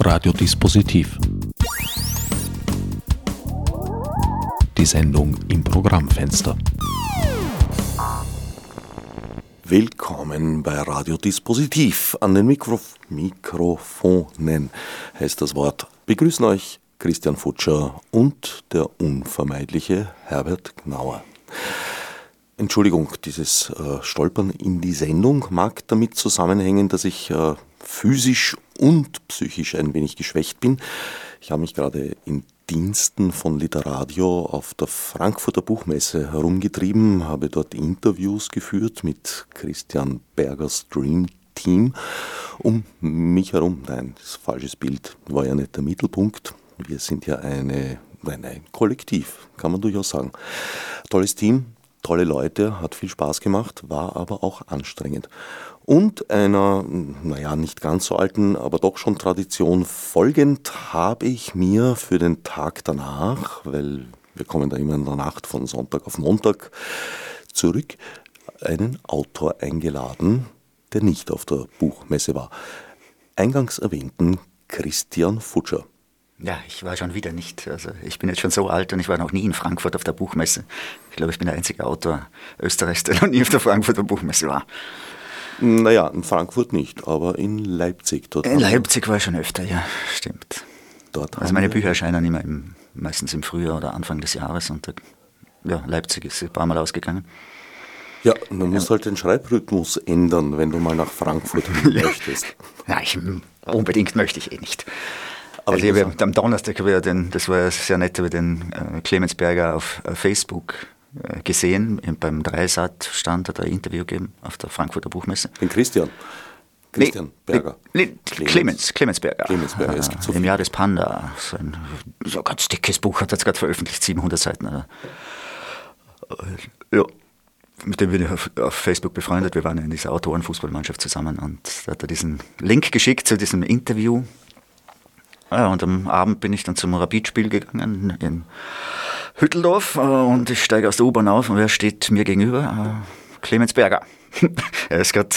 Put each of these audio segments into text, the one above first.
Radiodispositiv. Die Sendung im Programmfenster. Willkommen bei Radiodispositiv. An den Mikrof Mikrofonen heißt das Wort. Begrüßen euch Christian Futscher und der unvermeidliche Herbert Gnauer. Entschuldigung, dieses äh, Stolpern in die Sendung mag damit zusammenhängen, dass ich äh, physisch und psychisch ein wenig geschwächt bin. Ich habe mich gerade in Diensten von Literadio auf der Frankfurter Buchmesse herumgetrieben, habe dort Interviews geführt mit Christian Bergers Dream Team. Um mich herum, nein, das ist falsches Bild, war ja nicht der Mittelpunkt. Wir sind ja eine, nein, ein Kollektiv, kann man durchaus sagen. Tolles Team, tolle Leute, hat viel Spaß gemacht, war aber auch anstrengend. Und einer, naja, nicht ganz so alten, aber doch schon Tradition folgend habe ich mir für den Tag danach, weil wir kommen da immer in der Nacht von Sonntag auf Montag zurück, einen Autor eingeladen, der nicht auf der Buchmesse war. Eingangs erwähnten Christian Futscher. Ja, ich war schon wieder nicht. Also ich bin jetzt schon so alt und ich war noch nie in Frankfurt auf der Buchmesse. Ich glaube, ich bin der einzige Autor Österreichs, der noch nie auf der Frankfurter Buchmesse war. Naja, in Frankfurt nicht, aber in Leipzig. Dort in Leipzig war ich schon öfter, ja, stimmt. Dort also meine Bücher erscheinen immer im, meistens im Frühjahr oder Anfang des Jahres und ja, Leipzig ist ein paar Mal ausgegangen. Ja, man muss halt den Schreibrhythmus ändern, wenn du mal nach Frankfurt ja. möchtest. Ja, ich, unbedingt möchte ich eh nicht. Aber also ich habe am Donnerstag, den, das war sehr nett, über den äh, Clemensberger auf äh, Facebook äh, gesehen. Beim Dreisat-Stand hat er ein Interview gegeben auf der Frankfurter Buchmesse. Den Christian. Christian nee, Berger. Nee, Clemens, Clemens Berger. Clemens Berger. Es gibt so Im Jahr des Panda. So ein so ganz dickes Buch hat er jetzt gerade veröffentlicht, 700 Seiten. Äh, ja, mit dem bin ich auf, auf, Facebook befreundet. Wir waren in dieser Autorenfußballmannschaft zusammen und da hat er diesen Link geschickt zu diesem Interview ja, und am Abend bin ich dann zum Rapidspiel gegangen in Hütteldorf äh, und ich steige aus der U-Bahn auf und wer steht mir gegenüber? Äh, Clemens Berger. er ist gerade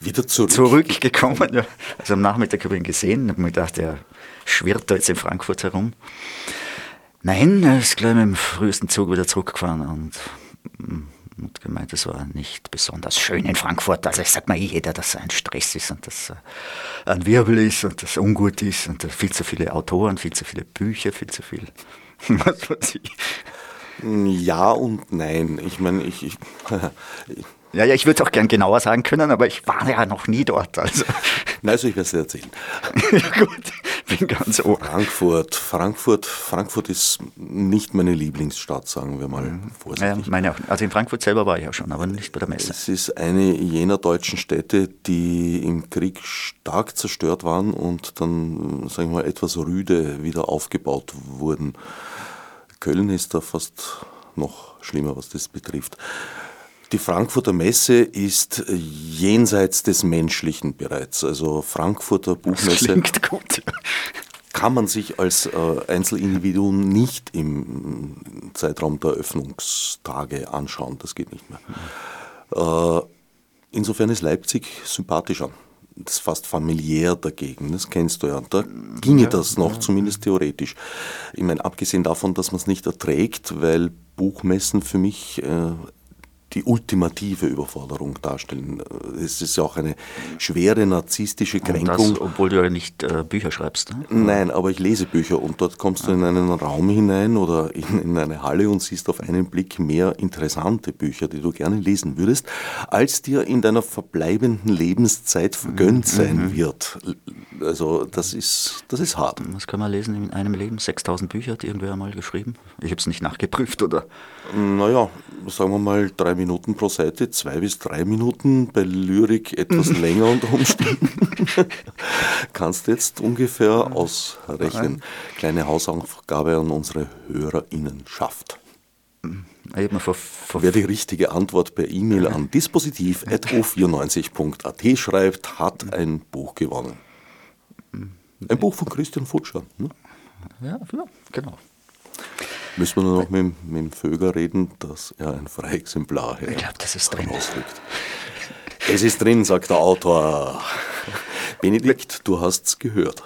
wieder zurück. zurückgekommen. Ja. Also am Nachmittag habe ich ihn gesehen, habe mir gedacht, er schwirrt da jetzt in Frankfurt herum. Nein, er ist gleich mit dem frühesten Zug wieder zurückgefahren und mm, und gemeint, es war nicht besonders schön in Frankfurt. Also ich sag mal jeder, dass ein Stress ist und dass ein Wirbel ist und dass ungut ist und viel zu viele Autoren, viel zu viele Bücher, viel zu viel. Was weiß ich. Ja und nein. Ich meine, ich, ich Ja, ja, ich würde es auch gern genauer sagen können, aber ich war ja noch nie dort. Also. Soll ich was erzählen? ja, gut, bin ganz ohr. Frankfurt, Frankfurt, Frankfurt ist nicht meine Lieblingsstadt, sagen wir mal vorsichtig. Ja, meine auch. Also in Frankfurt selber war ich ja schon, aber nicht bei der Messe. Es ist eine jener deutschen Städte, die im Krieg stark zerstört waren und dann, sagen wir mal, etwas rüde wieder aufgebaut wurden. Köln ist da fast noch schlimmer, was das betrifft. Die Frankfurter Messe ist jenseits des Menschlichen bereits. Also Frankfurter Buchmesse. Das klingt gut. Kann man sich als äh, Einzelindividuum nicht im Zeitraum der Öffnungstage anschauen. Das geht nicht mehr. Äh, insofern ist Leipzig sympathischer. Das ist fast familiär dagegen, das kennst du ja. Da ginge ja, das noch, ja. zumindest theoretisch. Ich meine, abgesehen davon, dass man es nicht erträgt, weil Buchmessen für mich äh, die ultimative Überforderung darstellen. Es ist ja auch eine schwere narzisstische Kränkung. Das, obwohl du ja nicht äh, Bücher schreibst. Ne? Nein, aber ich lese Bücher und dort kommst du in einen Raum hinein oder in, in, eine Halle und siehst auf einen Blick mehr interessante Bücher, die du gerne lesen würdest, als dir in deiner verbleibenden Lebenszeit vergönnt mhm. sein mhm. wird. Also das ist, das ist hart. Was kann man lesen in einem Leben? 6000 Bücher hat irgendwer einmal geschrieben? Ich habe es nicht nachgeprüft, oder? Naja, sagen wir mal drei Minuten pro Seite, zwei bis drei Minuten, bei Lyrik etwas länger unter Umständen. Kannst jetzt ungefähr ausrechnen. Kleine Hausaufgabe an unsere HörerInnenschaft. Vor, vor Wer die richtige Antwort per E-Mail an dispositiv.o94.at schreibt, hat ein Buch gewonnen. Ein Buch von Christian Futscher. Ne? Ja, ja, genau. Müssen wir nur noch mit, mit dem Vöger reden, dass er ein Freiexemplar Ich glaube, das ist drin. Es ist drin, sagt der Autor. Benedikt, du hast's gehört.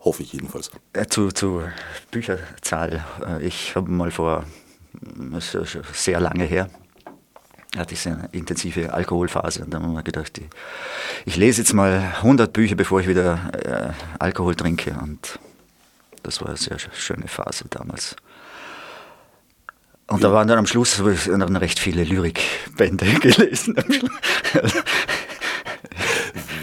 Hoffe ich jedenfalls. Äh, zu, zu Bücherzahl. Äh, ich habe mal vor, das ist sehr lange her, hatte ich eine intensive Alkoholphase und dann habe ich mir gedacht, ich, ich, lese jetzt mal 100 Bücher, bevor ich wieder äh, Alkohol trinke und das war eine sehr schöne Phase damals. Und da waren dann am Schluss dann recht viele Lyrikbände gelesen.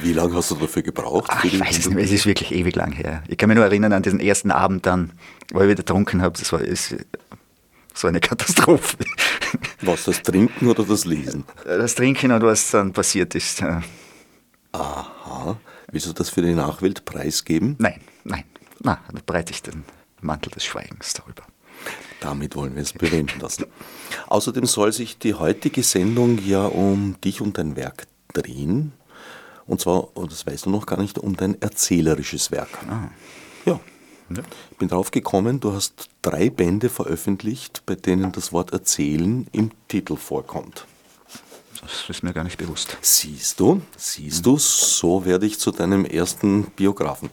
Wie lange hast du dafür gebraucht? Ach, ich weiß es nicht mehr, es ist wirklich ewig lang her. Ich kann mich nur erinnern an diesen ersten Abend dann, wo ich wieder getrunken habe. Das war so eine Katastrophe. Was, das Trinken oder das Lesen? Das Trinken und was dann passiert ist. Aha. Willst du das für die Nachwelt preisgeben? Nein, nein. Na, da breite ich den Mantel des Schweigens darüber. Damit wollen wir es bewenden lassen. Außerdem soll sich die heutige Sendung ja um dich und dein Werk drehen. Und zwar, und das weißt du noch gar nicht, um dein erzählerisches Werk. Ah. Ja. ja. Ich bin drauf gekommen, du hast drei Bände veröffentlicht, bei denen das Wort Erzählen im Titel vorkommt. Das ist mir gar nicht bewusst. Siehst du, siehst du, so werde ich zu deinem ersten Biografen.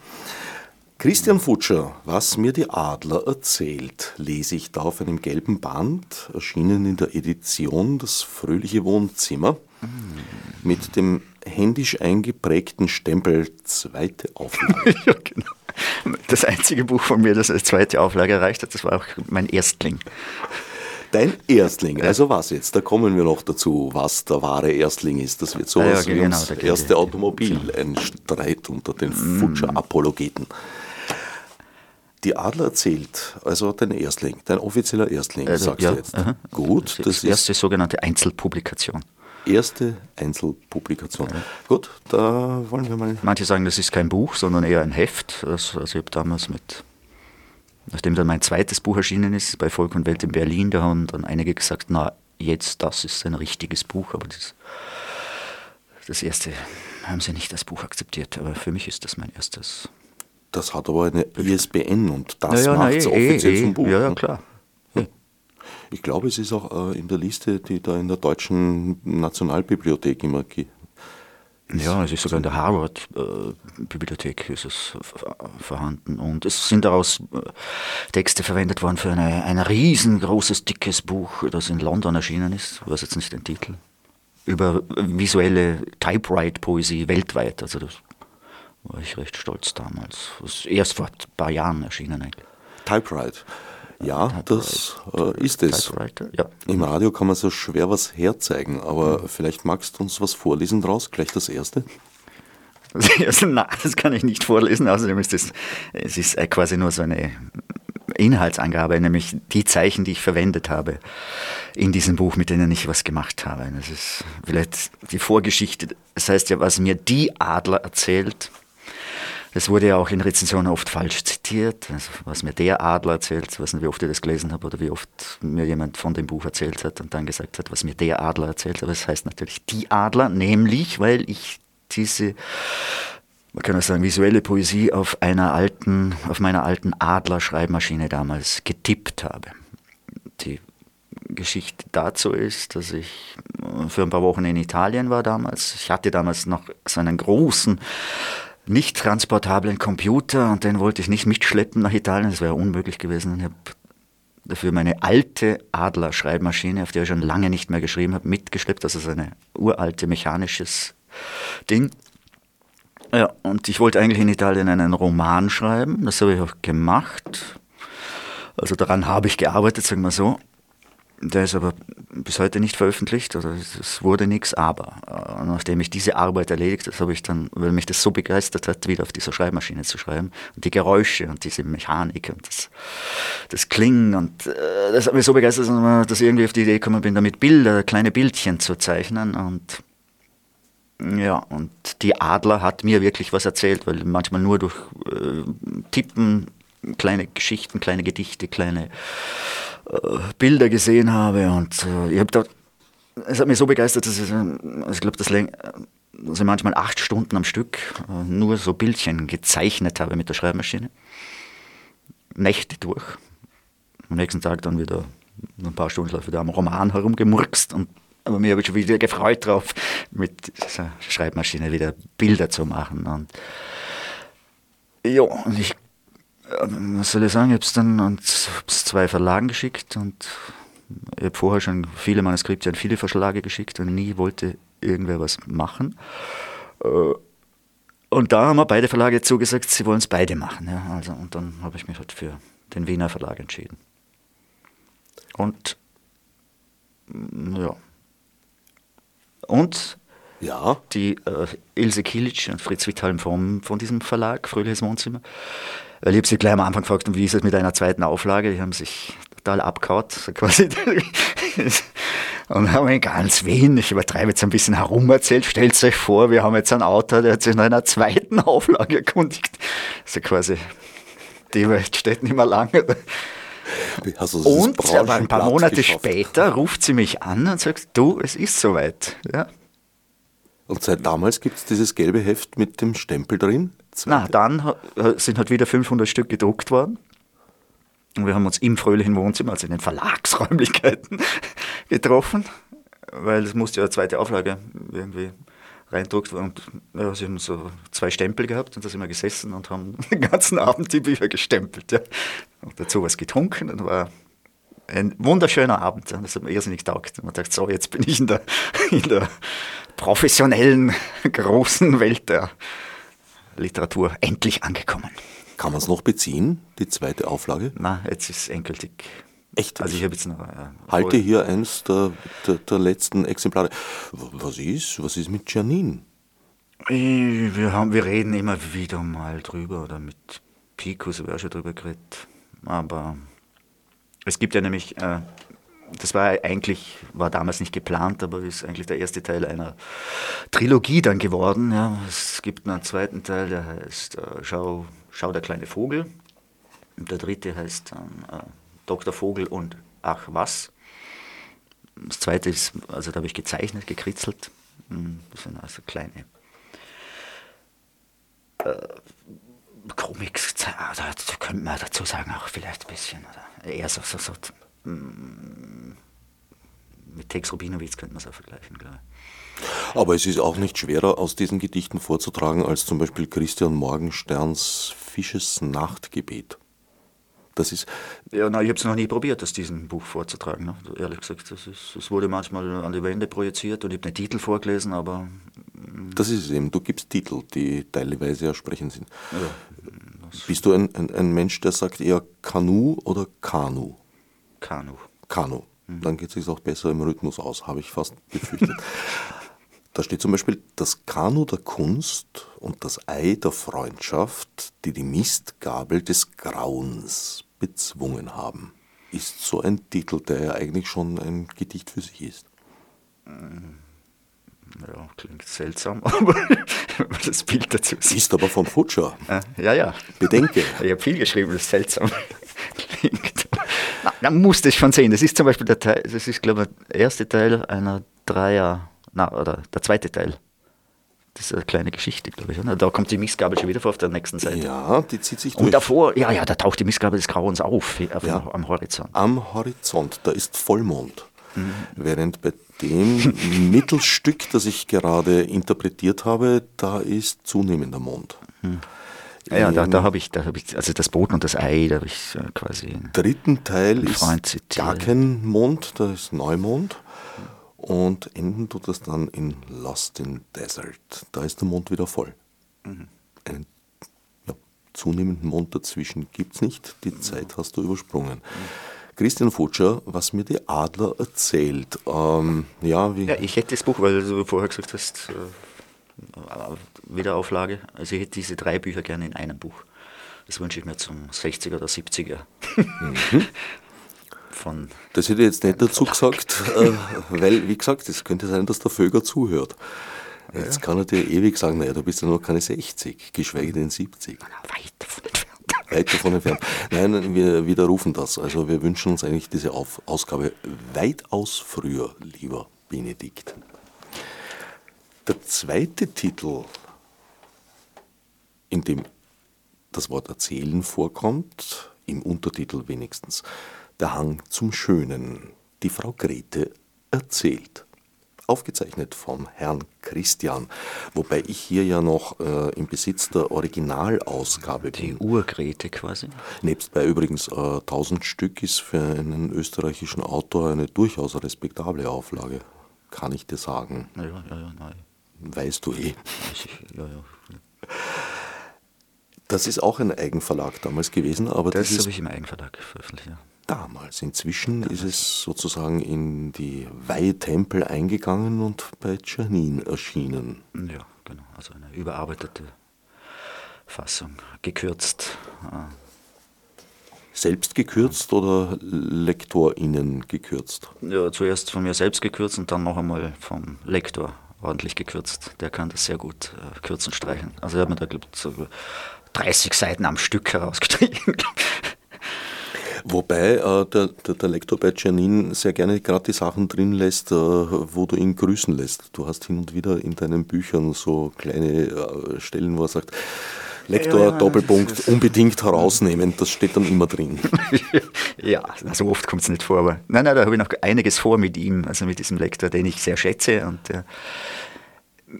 Christian Futscher, was mir die Adler erzählt, lese ich da auf einem gelben Band, erschienen in der Edition Das fröhliche Wohnzimmer, mit dem händisch eingeprägten Stempel zweite Auflage. ja, genau. Das einzige Buch von mir, das als zweite Auflage erreicht hat, das war auch mein Erstling. Dein Erstling, also was jetzt? Da kommen wir noch dazu, was der wahre Erstling ist. Das wird sowas ja, ja, genau, wie das erste Automobil, ein Streit unter den mm. Die Adler erzählt, also dein Erstling, dein offizieller Erstling, also, sagst ja, du jetzt. Aha. Gut, das, das ist erste sogenannte Einzelpublikation. Erste Einzelpublikation. Ja. Gut, da wollen wir mal. Manche sagen, das ist kein Buch, sondern eher ein Heft. Also, also ich habe damals mit, nachdem dann mein zweites Buch erschienen ist, bei Volk und Welt in Berlin, da haben dann einige gesagt, na, jetzt das ist ein richtiges Buch, aber das, das erste haben sie nicht als Buch akzeptiert. Aber für mich ist das mein erstes das hat aber eine ISBN und das ja, ja, macht es eh, offiziell eh, zum Buch. Ja, ja, ne? klar. Ich glaube, es ist auch äh, in der Liste, die da in der deutschen Nationalbibliothek immer gibt. Ja, es ist sogar in der Harvard-Bibliothek äh, ist es vorhanden. Und es sind daraus äh, Texte verwendet worden für eine, ein riesengroßes, dickes Buch, das in London erschienen ist. Ich weiß jetzt nicht den Titel. Über visuelle Typewrite-Poesie weltweit. Also das war ich recht stolz damals. Das ist erst vor ein paar Jahren erschienen eigentlich. Typewrite. Ja, Typewrite. das äh, ist es. Ja. Im Radio kann man so schwer was herzeigen, aber mhm. vielleicht magst du uns was vorlesen draus, gleich das erste. Das erste, nein, das kann ich nicht vorlesen. Außerdem ist es, es ist quasi nur so eine Inhaltsangabe, nämlich die Zeichen, die ich verwendet habe in diesem Buch, mit denen ich was gemacht habe. Das ist vielleicht die Vorgeschichte. Das heißt ja, was mir die Adler erzählt, es wurde ja auch in Rezensionen oft falsch zitiert, also was mir der Adler erzählt, ich weiß nicht, wie oft ich das gelesen habe oder wie oft mir jemand von dem Buch erzählt hat und dann gesagt hat, was mir der Adler erzählt, aber es heißt natürlich die Adler, nämlich weil ich diese, man kann auch sagen, visuelle Poesie auf einer alten, auf meiner alten Adler-Schreibmaschine damals getippt habe. Die Geschichte dazu ist, dass ich für ein paar Wochen in Italien war damals. Ich hatte damals noch so einen großen nicht transportablen Computer und den wollte ich nicht mitschleppen nach Italien, das wäre unmöglich gewesen. Ich habe dafür meine alte Adler-Schreibmaschine, auf der ich schon lange nicht mehr geschrieben habe, mitgeschleppt. Das ist ein uralte mechanisches Ding. Ja, und ich wollte eigentlich in Italien einen Roman schreiben, das habe ich auch gemacht. Also daran habe ich gearbeitet, sagen wir so. Der ist aber bis heute nicht veröffentlicht, oder es wurde nichts, aber äh, nachdem ich diese Arbeit erledigt habe, habe ich dann, weil mich das so begeistert hat, wieder auf dieser Schreibmaschine zu schreiben. Und die Geräusche und diese Mechanik und das, das Klingen und äh, das hat mich so begeistert, dass ich irgendwie auf die Idee gekommen bin, damit Bilder, kleine Bildchen zu zeichnen und ja, und die Adler hat mir wirklich was erzählt, weil manchmal nur durch äh, Tippen kleine Geschichten, kleine Gedichte, kleine Bilder gesehen habe und äh, ich habe da, es hat mich so begeistert, dass ich, ich glaube, dass ich manchmal acht Stunden am Stück äh, nur so Bildchen gezeichnet habe mit der Schreibmaschine. Nächte durch. Am nächsten Tag dann wieder ein paar Stunden wieder am Roman herumgemurkst und aber mir habe ich schon wieder gefreut drauf, mit dieser Schreibmaschine wieder Bilder zu machen. Und ja, und ich was soll ich sagen, ich habe es dann an zwei Verlagen geschickt und ich habe vorher schon viele Manuskripte an viele Verlage geschickt und nie wollte irgendwer was machen. Äh, und da haben wir beide Verlage zugesagt, sie wollen es beide machen. Ja, also, und dann habe ich mich halt für den Wiener Verlag entschieden. Und ja. Und ja. die äh, Ilse Kilic und Fritz Witthalm von, von diesem Verlag, Fröhliches Wohnzimmer, weil ich habe sie gleich am Anfang gefragt, wie ist es mit einer zweiten Auflage? Die haben sich total abgehauen, so quasi. Und haben in ganz Wien, ich übertreibe jetzt ein bisschen herum erzählt, stellt euch vor, wir haben jetzt einen Autor, der hat sich nach einer zweiten Auflage erkundigt. Also quasi, die Welt steht nicht mehr lange. Also und aber ein paar Monate geschafft. später ruft sie mich an und sagt, du, es ist soweit. Ja. Und seit damals gibt es dieses gelbe Heft mit dem Stempel drin? Na, dann sind halt wieder 500 Stück gedruckt worden. Und wir haben uns im fröhlichen Wohnzimmer, also in den Verlagsräumlichkeiten, getroffen, weil es musste ja eine zweite Auflage irgendwie reindruckt und ja, sie haben so zwei Stempel gehabt und da sind wir gesessen und haben den ganzen Abend die Bücher gestempelt. Ja. Und dazu was getrunken und war ein wunderschöner Abend. Das hat mir irrsinnig getaugt. Und man dachte, so, jetzt bin ich in der, in der professionellen, großen Welt der Literatur endlich angekommen. Kann man es noch beziehen, die zweite Auflage? Na, jetzt ist es endgültig. Echt? Also ich habe jetzt noch. Ja, Halte hier eins der, der, der, letzten Exemplare. Was ist? Was ist mit Janine? Wir, haben, wir reden immer wieder mal drüber oder mit Picos habe ich auch schon drüber geredet. Aber es gibt ja nämlich äh, das war eigentlich, war damals nicht geplant, aber ist eigentlich der erste Teil einer Trilogie dann geworden. Ja. Es gibt einen zweiten Teil, der heißt äh, Schau, Schau der kleine Vogel. Und der dritte heißt dann äh, Dr. Vogel und Ach was. Das zweite ist, also da habe ich gezeichnet, gekritzelt. Hm, das sind also kleine äh, Comics, da könnte man dazu sagen, auch vielleicht ein bisschen. Oder eher so, so, so mit Tex Rubinowitz könnte man es auch vergleichen, glaube ich. Aber es ist auch nicht schwerer aus diesen Gedichten vorzutragen als zum Beispiel Christian Morgensterns Fisches Nachtgebet. Das ist ja, nein, ich habe es noch nie probiert, aus diesem Buch vorzutragen. Ne? Ehrlich gesagt, das, ist, das wurde manchmal an die Wände projiziert und ich habe den Titel vorgelesen, aber. Hm. Das ist es eben, du gibst Titel, die teilweise ersprechend sind. Ja, Bist du ein, ein, ein Mensch, der sagt eher Kanu oder Kanu? Kanu. Kanu. Mhm. Dann geht es sich auch besser im Rhythmus aus, habe ich fast befürchtet. da steht zum Beispiel das Kanu der Kunst und das Ei der Freundschaft, die die Mistgabel des Grauens bezwungen haben. Ist so ein Titel, der ja eigentlich schon ein Gedicht für sich ist. Mhm. Ja, klingt seltsam, aber das Bild dazu ist. Ist aber von Futscher. Ja, ja. Bedenke. Ich habe viel geschrieben, das seltsam klingt. Dann musste ich schon sehen. Das ist zum Beispiel der Teil, das ist, glaube ich, der erste Teil einer Dreier, na, oder der zweite Teil. Das ist eine kleine Geschichte, glaube ich. Da kommt die Missgabel schon wieder vor auf der nächsten Seite. Ja, die zieht sich durch. Und davor, ja, ja, da taucht die Missgabel des Grauens auf, auf ja. am Horizont. Am Horizont, da ist Vollmond. Mhm. Während bei dem Mittelstück, das ich gerade interpretiert habe, da ist zunehmender Mond. Mhm. Ja, ja da, da habe ich, hab ich, also das Boot und das Ei, da habe ich quasi. Im dritten Teil ist gar kein Mond, da ist Neumond. Und enden tut das dann in Lost in Desert. Da ist der Mond wieder voll. Mhm. Einen ja, zunehmenden Mond dazwischen gibt es nicht. Die mhm. Zeit hast du übersprungen. Mhm. Christian Futscher, was mir die Adler erzählt. Ähm, ja, ja, ich hätte das Buch, weil du vorher gesagt hast, äh, Wiederauflage. Also ich hätte diese drei Bücher gerne in einem Buch. Das wünsche ich mir zum 60er oder 70er. Mhm. Von das hätte ich jetzt nicht dazu gesagt, äh, weil, wie gesagt, es könnte sein, dass der Vöger zuhört. Jetzt ja. kann er dir ewig sagen, naja, du bist ja noch keine 60, geschweige denn 70. Weit davon entfernt. Weit davon entfernt. Nein, wir widerrufen das. Also wir wünschen uns eigentlich diese Ausgabe weitaus früher, lieber Benedikt. Der zweite Titel in dem das Wort erzählen vorkommt, im Untertitel wenigstens, der Hang zum Schönen. Die Frau Grete erzählt. aufgezeichnet vom Herrn Christian. Wobei ich hier ja noch äh, im Besitz der Originalausgabe bin. Die Urgrete quasi. Nebst bei übrigens äh, 1000 Stück ist für einen österreichischen Autor eine durchaus respektable Auflage, kann ich dir sagen. Ja, ja, ja, nein. Weißt du eh. Ja, ja. Das ist auch ein Eigenverlag damals gewesen, aber das habe ich im Eigenverlag veröffentlicht. Ja. Damals. Inzwischen damals. ist es sozusagen in die Weih-Tempel eingegangen und bei Czernin erschienen. Ja, genau. Also eine überarbeitete Fassung, gekürzt. Selbst gekürzt oder LektorInnen gekürzt? Ja, zuerst von mir selbst gekürzt und dann noch einmal vom Lektor ordentlich gekürzt. Der kann das sehr gut äh, kürzen, streichen. Also er hat mir da, glaube ich, so 30 Seiten am Stück herausgestrichen. Wobei äh, der, der, der, Lektor bei Janin sehr gerne gerade die Sachen drin lässt, äh, wo du ihn grüßen lässt. Du hast hin und wieder in deinen Büchern so kleine äh, Stellen, wo er sagt, Lektor, ja, ja, Doppelpunkt, unbedingt herausnehmen, das steht dann immer drin. ja, so oft kommt es nicht vor, aber nein, nein, da habe ich noch einiges vor mit ihm, also mit diesem Lektor, den ich sehr schätze und der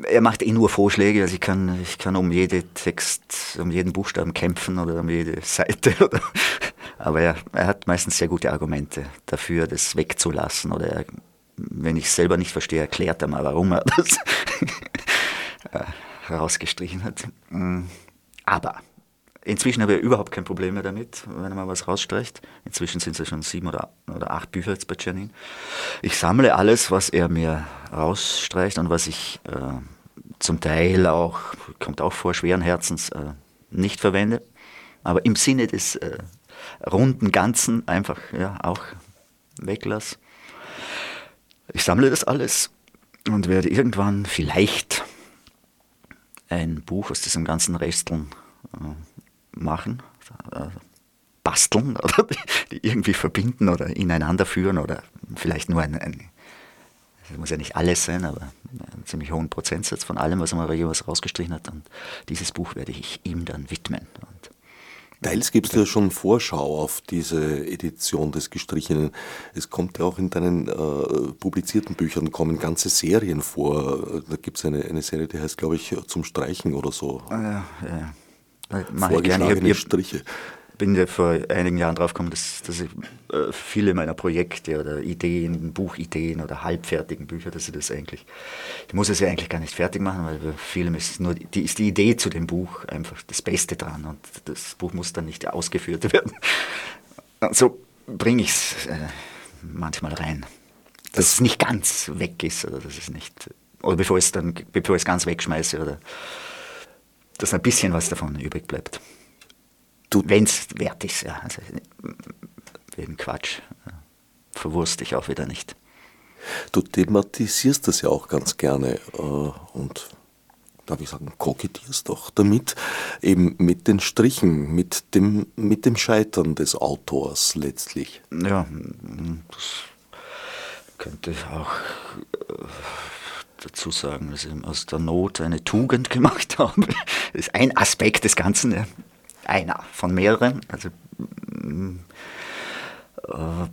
er macht eh nur Vorschläge, also ich kann, ich kann um jeden Text, um jeden Buchstaben kämpfen oder um jede Seite. Oder, aber er, er hat meistens sehr gute Argumente dafür, das wegzulassen. Oder er, wenn ich es selber nicht verstehe, erklärt er mal, warum er das herausgestrichen hat. Aber inzwischen habe ich überhaupt kein Problem mehr damit, wenn mal was rausstreicht. Inzwischen sind es ja schon sieben oder, oder acht Bücher jetzt bei Janin. Ich sammle alles, was er mir rausstreicht und was ich äh, zum Teil auch, kommt auch vor, schweren Herzens äh, nicht verwende. Aber im Sinne des äh, runden Ganzen einfach ja, auch weglasse. Ich sammle das alles und werde irgendwann vielleicht ein Buch aus diesem ganzen Resteln äh, machen, äh, basteln oder die irgendwie verbinden oder ineinander führen oder vielleicht nur ein, ein das muss ja nicht alles sein, aber einen ziemlich hohen Prozentsatz von allem, was er mal jeweils rausgestrichen hat. Und dieses Buch werde ich ihm dann widmen. Und Teils gibst du ja schon Vorschau auf diese Edition des Gestrichenen. Es kommt ja auch in deinen äh, publizierten Büchern kommen ganze Serien vor. Da gibt es eine, eine Serie, die heißt, glaube ich, zum Streichen oder so. Ja, ja. Vorgeschlagene Striche bin ja vor einigen Jahren drauf gekommen, dass, dass ich äh, viele meiner Projekte oder Ideen, Buchideen oder halbfertigen Bücher, dass ich das eigentlich, ich muss es ja eigentlich gar nicht fertig machen, weil bei vielem ist nur die, ist die Idee zu dem Buch einfach das Beste dran und das Buch muss dann nicht ausgeführt werden. Und so bringe ich es äh, manchmal rein, dass es nicht ganz weg ist oder dass es nicht, oder bevor ich es dann, bevor ich es ganz wegschmeiße oder dass ein bisschen was davon übrig bleibt. Wenn es wert ist, ja. Also, wegen Quatsch. Verwurst ich auch wieder nicht. Du thematisierst das ja auch ganz gerne äh, und darf ich sagen, kokettierst doch damit, eben mit den Strichen, mit dem, mit dem Scheitern des Autors letztlich. Ja, das könnte ich auch äh, dazu sagen, dass ich aus der Not eine Tugend gemacht habe. Das ist ein Aspekt des Ganzen. Ja einer von mehreren. Also, äh,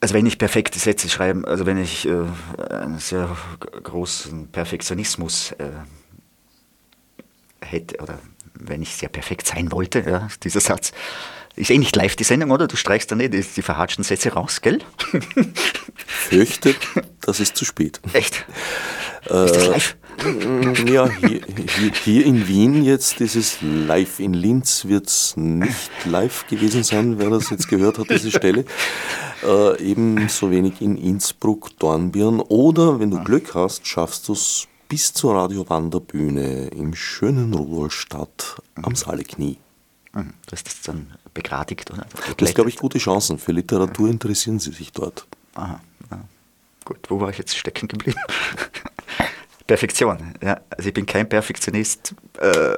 also wenn ich perfekte Sätze schreibe, also wenn ich äh, einen sehr großen Perfektionismus äh, hätte oder wenn ich sehr perfekt sein wollte, ja, dieser Satz, ist eh nicht live die Sendung, oder? Du streichst dann eh die, die verhatschten Sätze raus, gell? Fürchte, das ist zu spät. Echt? Äh, ist das live? Ja, hier, hier, hier, in Wien jetzt, dieses Live in Linz wird es nicht live gewesen sein, wer das jetzt gehört hat, diese Stelle. Äh, ebenso wenig in Innsbruck, Dornbirn. Oder, wenn du Glück hast, schaffst du es bis zur Radio-Wanderbühne im schönen Rudolstadt am Saaleknie. Mhm. Das ist dann begradigt, oder? Das ist, glaube ich, gute Chancen. Für Literatur interessieren sie sich dort. Aha. Ja. Gut, wo war ich jetzt stecken geblieben? Perfektion. Ja. Also ich bin kein Perfektionist. Äh,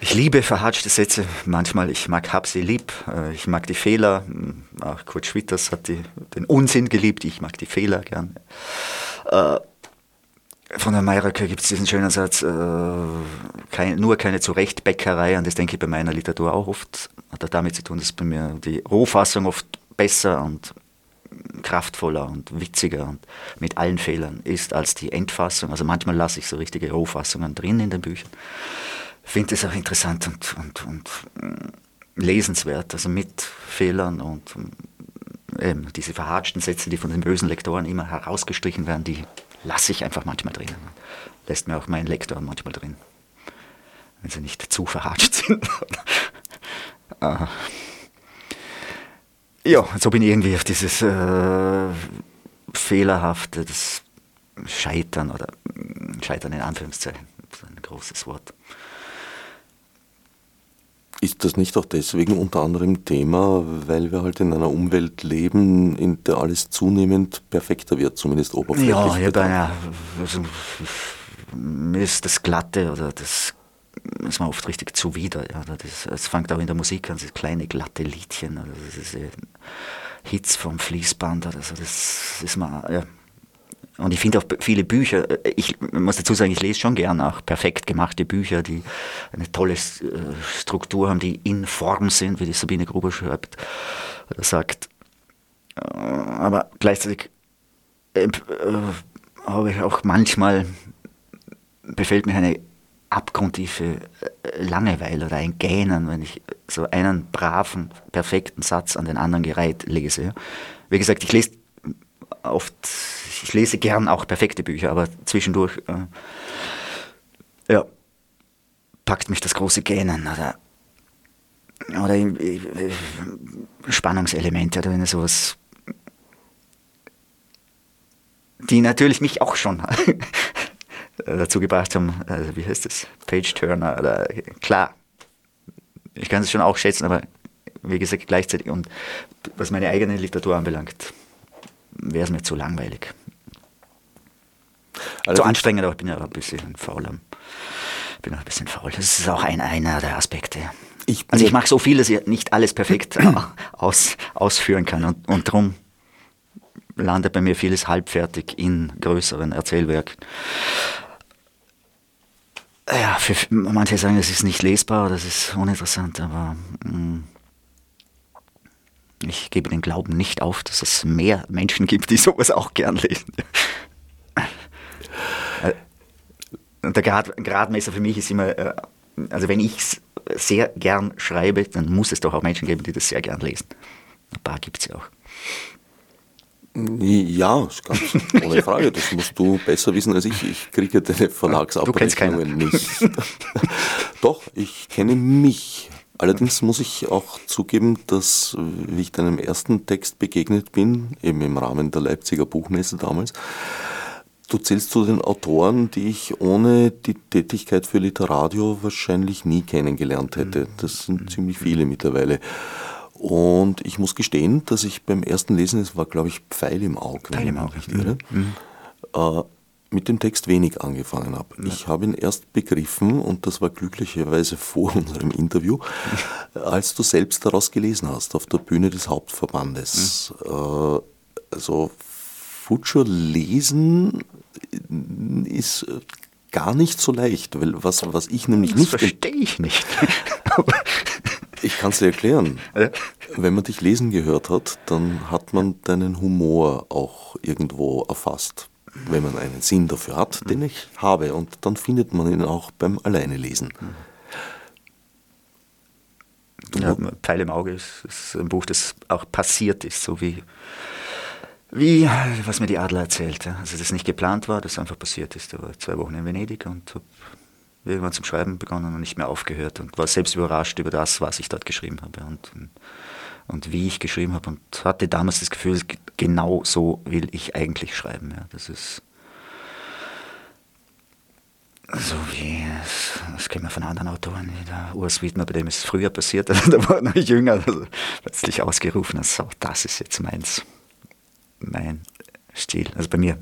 ich liebe verhatschte Sätze manchmal. Ich mag hab sie lieb. Äh, ich mag die Fehler. Auch Kurt Schwitters hat die, den Unsinn geliebt. Ich mag die Fehler gern. Äh, von der Mayröcker gibt es diesen schönen Satz, äh, kein, nur keine Zurechtbäckerei, und das denke ich bei meiner Literatur auch oft, hat damit zu tun, dass bei mir die Rohfassung oft besser und kraftvoller und witziger und mit allen Fehlern ist als die Endfassung. Also manchmal lasse ich so richtige Rohfassungen drin in den Büchern. Finde es auch interessant und, und, und mm, lesenswert, also mit Fehlern und ähm, diese verhatschten Sätze, die von den bösen Lektoren immer herausgestrichen werden, die lasse ich einfach manchmal drin. Lässt mir auch mein Lektor manchmal drin, wenn sie nicht zu verhatscht sind. ah. Ja, so bin ich irgendwie auf dieses äh, fehlerhafte, das Scheitern oder Scheitern in Anführungszeichen, ein großes Wort. Ist das nicht auch deswegen unter anderem Thema, weil wir halt in einer Umwelt leben, in der alles zunehmend perfekter wird, zumindest oberflächlich? Ja, ja, ja also, mir ist das Glatte oder das ist mir oft richtig zuwider. Ja. Das, das fängt auch in der Musik an, das kleine glatte Liedchen, also das ist, Hits vom Fließband oder so, das ist mal, ja. Und ich finde auch viele Bücher, ich muss dazu sagen, ich lese schon gern auch perfekt gemachte Bücher, die eine tolle äh, Struktur haben, die in Form sind, wie die Sabine Gruber schreibt oder sagt. Äh, aber gleichzeitig äh, habe ich auch manchmal, befällt mich eine abgrundtiefe Langeweile oder ein Gähnen, wenn ich so einen braven, perfekten Satz an den anderen gereiht lese. Wie gesagt, ich lese oft, ich lese gern auch perfekte Bücher, aber zwischendurch äh, ja, packt mich das große Gähnen oder, oder äh, Spannungselemente oder wenn sowas, die natürlich mich auch schon dazu gebracht haben, also wie heißt das, Page-Turner oder klar, ich kann es schon auch schätzen, aber wie gesagt, gleichzeitig und was meine eigene Literatur anbelangt, wäre es mir zu langweilig. Also zu anstrengend, aber ich bin ja ein bisschen faul. Ich bin auch ein bisschen faul. Das ist auch ein, einer der Aspekte. Ich also ich mache so viel, dass ich nicht alles perfekt aus, ausführen kann. Und, und darum landet bei mir vieles halbfertig in größeren Erzählwerken. Ja, für manche sagen, das ist nicht lesbar, das ist uninteressant, aber mh, mm, ich gebe den Glauben nicht auf, dass es mehr Menschen gibt, die sowas auch gern lesen. Der Grad, Gradmesser für mich ist immer, äh, also wenn ich es sehr gern schreibe, dann muss es doch auch Menschen geben, die das sehr gern lesen. Ein paar gibt es ja auch. Ja, ganz ohne Frage. Das musst du besser wissen als ich. Ich kriege deine Verlagsabrechnungen nicht. Doch, ich kenne mich Allerdings muss ich auch zugeben, dass, wie ich deinem ersten Text begegnet bin, eben im Rahmen der Leipziger Buchmesse damals, du zählst zu den Autoren, die ich ohne die Tätigkeit für Literadio wahrscheinlich nie kennengelernt hätte. Mhm. Das sind ziemlich viele mittlerweile. Und ich muss gestehen, dass ich beim ersten Lesen, es war glaube ich Pfeil im Auge, Pfeil im Auge. Irre, mhm. äh, mit dem Text wenig angefangen habe. Ja. Ich habe ihn erst begriffen, und das war glücklicherweise vor unserem Interview, als du selbst daraus gelesen hast, auf der Bühne des Hauptverbandes. Mhm. also Futscher lesen ist gar nicht so leicht, weil was, was ich nämlich das nicht... verstehe ich nicht. ich kann es dir erklären. Ja. Wenn man dich lesen gehört hat, dann hat man deinen Humor auch irgendwo erfasst wenn man einen Sinn dafür hat, den ich habe. Und dann findet man ihn auch beim Alleinelesen. Ja, Pfeil im Auge ist, ist, ein Buch, das auch passiert ist, so wie, wie was mir die Adler erzählt. Also das nicht geplant war, das einfach passiert ist. Ich war zwei Wochen in Venedig und habe irgendwann zum Schreiben begonnen und nicht mehr aufgehört und war selbst überrascht über das, was ich dort geschrieben habe. Und, und wie ich geschrieben habe und hatte damals das Gefühl, genau so will ich eigentlich schreiben. Ja, das ist so wie, das, kennen wir von anderen Autoren, wie der Urs Wiedmer, bei dem ist es früher passiert, da war noch jünger, also plötzlich ausgerufen, also das ist jetzt meins, mein Stil. Also bei mir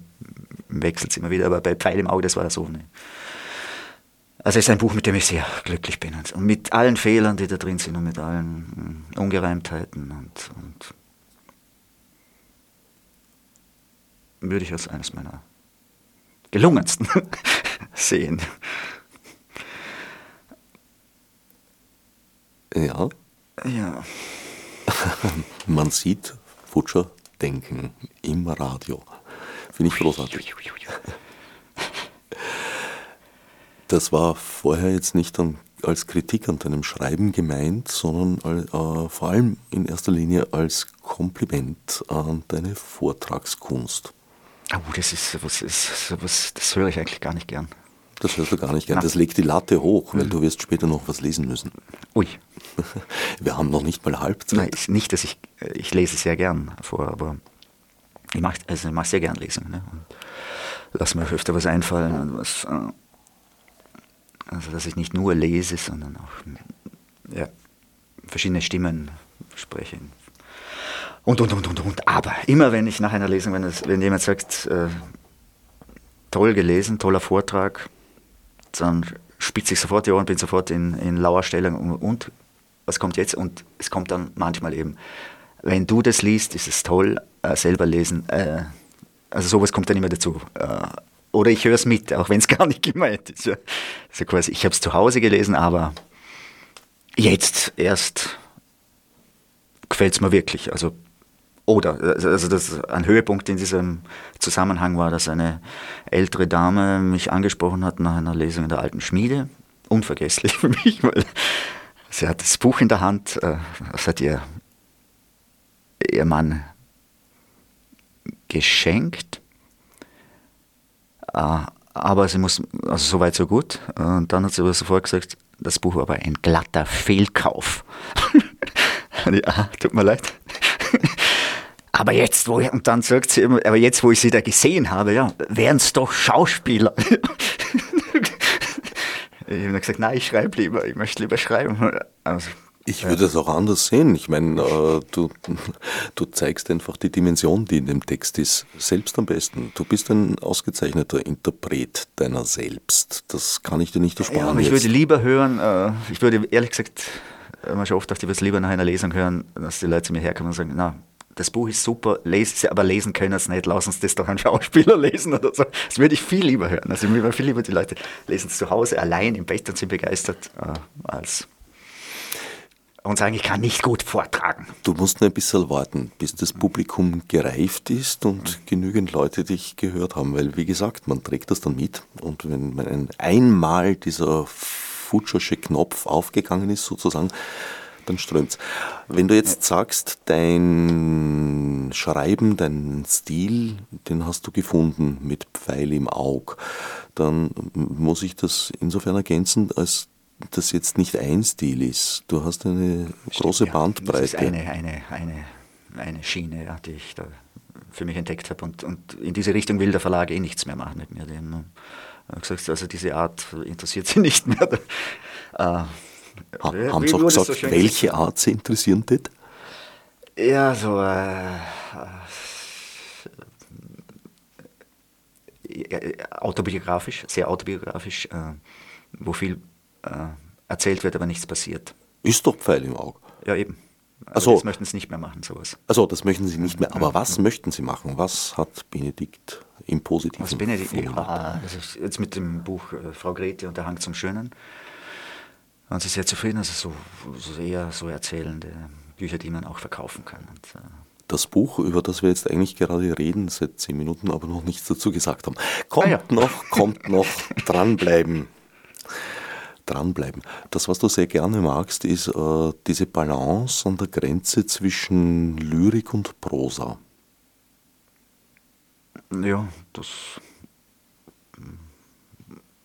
wechselt es immer wieder, aber bei Pfeil im Auge, das war so. Ne? Also es ist ein Buch, mit dem ich sehr glücklich bin. Und mit allen Fehlern, die da drin sind und mit allen hm, Ungereimtheiten und, und würde ich als eines meiner gelungensten sehen. Ja. Ja. Man sieht, Futscher Mitdenken im Radio. Finde ich großartig. Das war vorher jetzt nicht als Kritik an deinem Schreiben gemeint, sondern äh, vor allem in erster Linie als Kompliment an deine Vortragskunst. Oh, das ist sowas, das höre ich eigentlich gar nicht gern. Das hörst du gar nicht gern. Das legt die Latte hoch, weil mhm. du wirst später noch was lesen müssen. Ui. Wir haben noch nicht mal Halbzeit. Nein, nicht, dass ich, ich lese sehr gern vor, aber ich mache also ich mach sehr gern lesen. Ne? lass mir öfter was einfallen. Was, äh, also, dass ich nicht nur lese, sondern auch ja, verschiedene Stimmen spreche. Und, und, und, und, und. Aber immer, wenn ich nach einer Lesung, wenn, es, wenn jemand sagt, äh, toll gelesen, toller Vortrag, dann spitze ich sofort die Ohren, bin sofort in, in lauer Stellung und, und was kommt jetzt? Und es kommt dann manchmal eben, wenn du das liest, ist es toll, äh, selber lesen. Äh, also sowas kommt dann immer dazu. Äh, oder ich höre es mit, auch wenn es gar nicht gemeint ist. Ja. Also quasi, ich habe es zu Hause gelesen, aber jetzt erst gefällt es mir wirklich. Also oder, also das, ein Höhepunkt in diesem Zusammenhang war, dass eine ältere Dame mich angesprochen hat nach einer Lesung in der alten Schmiede. Unvergesslich für mich, weil sie hat das Buch in der Hand, äh, das hat ihr, ihr Mann geschenkt. Äh, aber sie muss, also so weit, so gut. Und dann hat sie aber sofort gesagt, das Buch war aber ein glatter Fehlkauf. ja, tut mir leid. Aber jetzt, wo ich, und dann sagt sie immer, aber jetzt, wo ich sie da gesehen habe, ja, wären es doch Schauspieler. ich habe gesagt, nein, ich schreibe lieber, ich möchte lieber schreiben. Also, ich würde es auch anders sehen. Ich meine, äh, du, du zeigst einfach die Dimension, die in dem Text ist, selbst am besten. Du bist ein ausgezeichneter Interpret deiner selbst. Das kann ich dir nicht ersparen. Ja, aber ich jetzt. würde lieber hören, äh, ich würde ehrlich gesagt, man schon oft dachte, ich würde es lieber nach einer Lesung hören, dass die Leute zu mir herkommen und sagen, na, das Buch ist super, lesen Sie, aber lesen können es nicht, lassen Sie das doch ein Schauspieler lesen oder so. Das würde ich viel lieber hören. Also ich würde viel lieber die Leute lesen es zu Hause allein im Bett und sind begeistert, äh, als und sagen, ich kann nicht gut vortragen. Du musst nur ein bisschen warten, bis das Publikum gereift ist und genügend Leute dich gehört haben, weil wie gesagt, man trägt das dann mit und wenn man einmal dieser Futschersche Knopf aufgegangen ist sozusagen, dann strömt's. Wenn du jetzt sagst, dein Schreiben, dein Stil, den hast du gefunden mit Pfeil im Aug, dann muss ich das insofern ergänzen, als das jetzt nicht ein Stil ist. Du hast eine Stimmt, große Bandbreite. Das ist eine, eine, eine, eine Schiene, ja, die ich da für mich entdeckt habe. Und, und in diese Richtung will der Verlag eh nichts mehr machen mit mir. Die haben gesagt, also diese Art interessiert sie nicht mehr. Äh, ha, haben Sie auch gesagt, so welche? Art Sie interessieren das? Ja, so äh, äh, autobiografisch, sehr autobiografisch, äh, wo viel äh, erzählt wird, aber nichts passiert. Ist doch Pfeil im Auge. Ja, eben. Also, das möchten Sie nicht mehr machen, sowas. Also, das möchten Sie nicht mehr. Aber was möchten Sie machen? Was hat Benedikt im Positiven Was Benedikt, ja, also jetzt mit dem Buch äh, Frau Grete und der Hang zum Schönen waren Sie sehr zufrieden. Also so, so eher so erzählende Bücher, die man auch verkaufen kann. Und, äh das Buch, über das wir jetzt eigentlich gerade reden, seit zehn Minuten, aber noch nichts dazu gesagt haben. Kommt ah, ja. noch, kommt noch, dranbleiben dranbleiben. Das, was du sehr gerne magst, ist äh, diese Balance an der Grenze zwischen Lyrik und Prosa. Ja, das.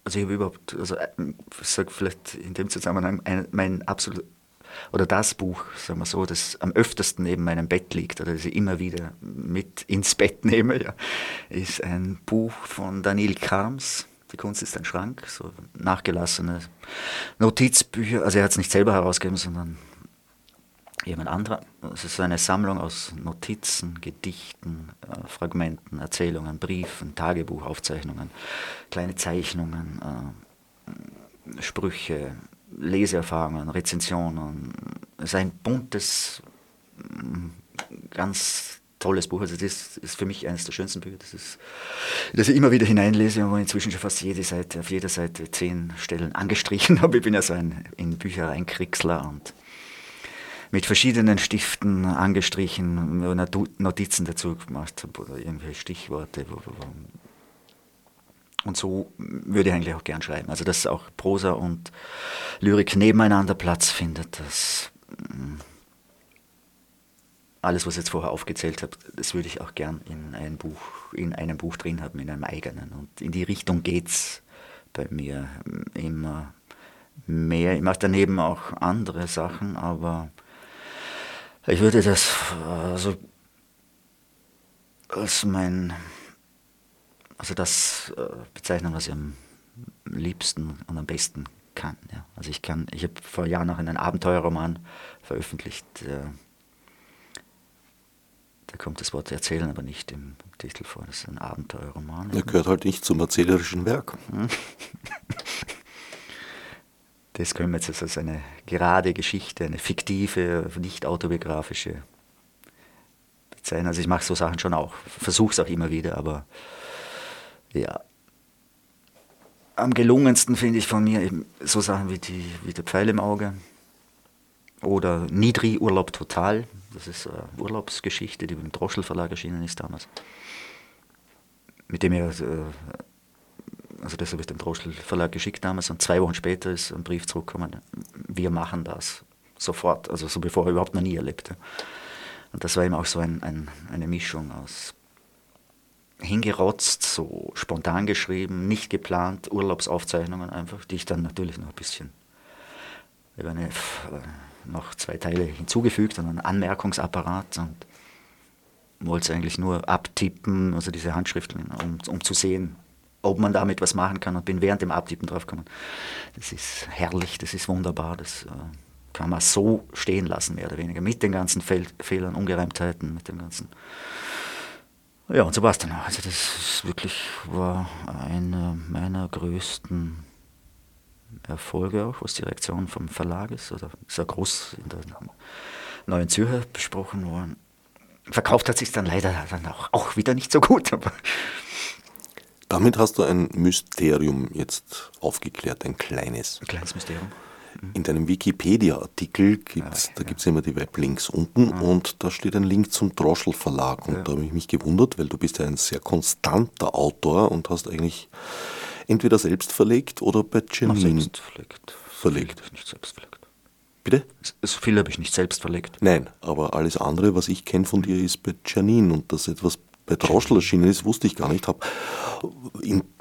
Also ich habe überhaupt, also äh, ich sage vielleicht in dem Zusammenhang, ein, mein absolut oder das Buch, sagen wir so, das am öftesten neben meinem Bett liegt oder das ich immer wieder mit ins Bett nehme, ja, ist ein Buch von Daniel Karms, die Kunst ist ein Schrank, so nachgelassene Notizbücher. Also er hat es nicht selber herausgegeben, sondern jemand anderer. Es ist eine Sammlung aus Notizen, Gedichten, äh, Fragmenten, Erzählungen, Briefen, Tagebuchaufzeichnungen, kleine Zeichnungen, äh, Sprüche, Leseerfahrungen, Rezensionen. Es ist ein buntes, ganz tolles Buch. Also das ist für mich eines der schönsten Bücher, das, ist, das ich immer wieder hineinlese und wo inzwischen schon fast jede Seite, auf jeder Seite zehn Stellen angestrichen habe. Ich bin ja so ein in Büchereien Kriegsler und mit verschiedenen Stiften angestrichen, Notizen dazu gemacht habe oder irgendwelche Stichworte. Und so würde ich eigentlich auch gern schreiben. Also dass auch Prosa und Lyrik nebeneinander Platz findet. Das, mm, alles, was ich jetzt vorher aufgezählt habe, das würde ich auch gern in ein Buch, in einem Buch drin haben, in einem eigenen. Und in die Richtung geht es bei mir immer mehr. Ich mache daneben auch andere Sachen, aber ich würde das also als mein, also das äh, bezeichnen, was ich am liebsten und am besten kann. Ja. Also ich kann, ich habe vor Jahren noch einen Abenteuerroman veröffentlicht. Äh, da kommt das Wort erzählen aber nicht im Titel vor. Das ist ein Abenteuerroman. Er gehört halt nicht zum erzählerischen Werk. Das können wir jetzt als eine gerade Geschichte, eine fiktive, nicht autobiografische bezeichnen. Also ich mache so Sachen schon auch, versuche es auch immer wieder, aber ja. Am gelungensten finde ich von mir eben so Sachen wie, die, wie der Pfeil im Auge oder Nidri Urlaub Total. Das ist eine Urlaubsgeschichte, die beim Droschel Verlag erschienen ist damals. Mit dem er äh, also das habe ich dem Droschel Verlag geschickt damals und zwei Wochen später ist ein Brief zurückgekommen, wir machen das sofort, also so bevor er überhaupt noch nie erlebte. Und das war eben auch so ein, ein, eine Mischung aus hingerotzt, so spontan geschrieben, nicht geplant, Urlaubsaufzeichnungen einfach, die ich dann natürlich noch ein bisschen über eine, noch zwei Teile hinzugefügt und einen Anmerkungsapparat und wollte es eigentlich nur abtippen, also diese Handschriften, um, um zu sehen, ob man damit was machen kann und bin während dem Abtippen draufgekommen. Das ist herrlich, das ist wunderbar, das äh, kann man so stehen lassen, mehr oder weniger, mit den ganzen Fehl Fehlern, Ungereimtheiten, mit dem ganzen. Ja, und so war es dann auch. Also das ist wirklich war einer meiner größten Erfolge auch, was die Reaktion vom Verlag ist. Oder ja groß in der Neuen Zürcher besprochen worden. Verkauft hat sich dann leider dann auch, auch wieder nicht so gut, aber damit hast du ein Mysterium jetzt aufgeklärt, ein kleines. Ein kleines Mysterium. Mhm. In deinem Wikipedia-Artikel gibt es ja, ja. immer die Weblinks unten ja. und da steht ein Link zum Droschel Verlag. Und da habe ich mich gewundert, weil du bist ja ein sehr konstanter Autor und hast eigentlich entweder selbst verlegt oder bei selbst verlegt. Verlegt. Ich nicht selbst verlegt. Bitte? So viel habe ich nicht selbst verlegt. Nein, aber alles andere, was ich kenne von dir, ist bei Janine und das etwas bei Droschel erschienen ist, wusste ich gar nicht. Habe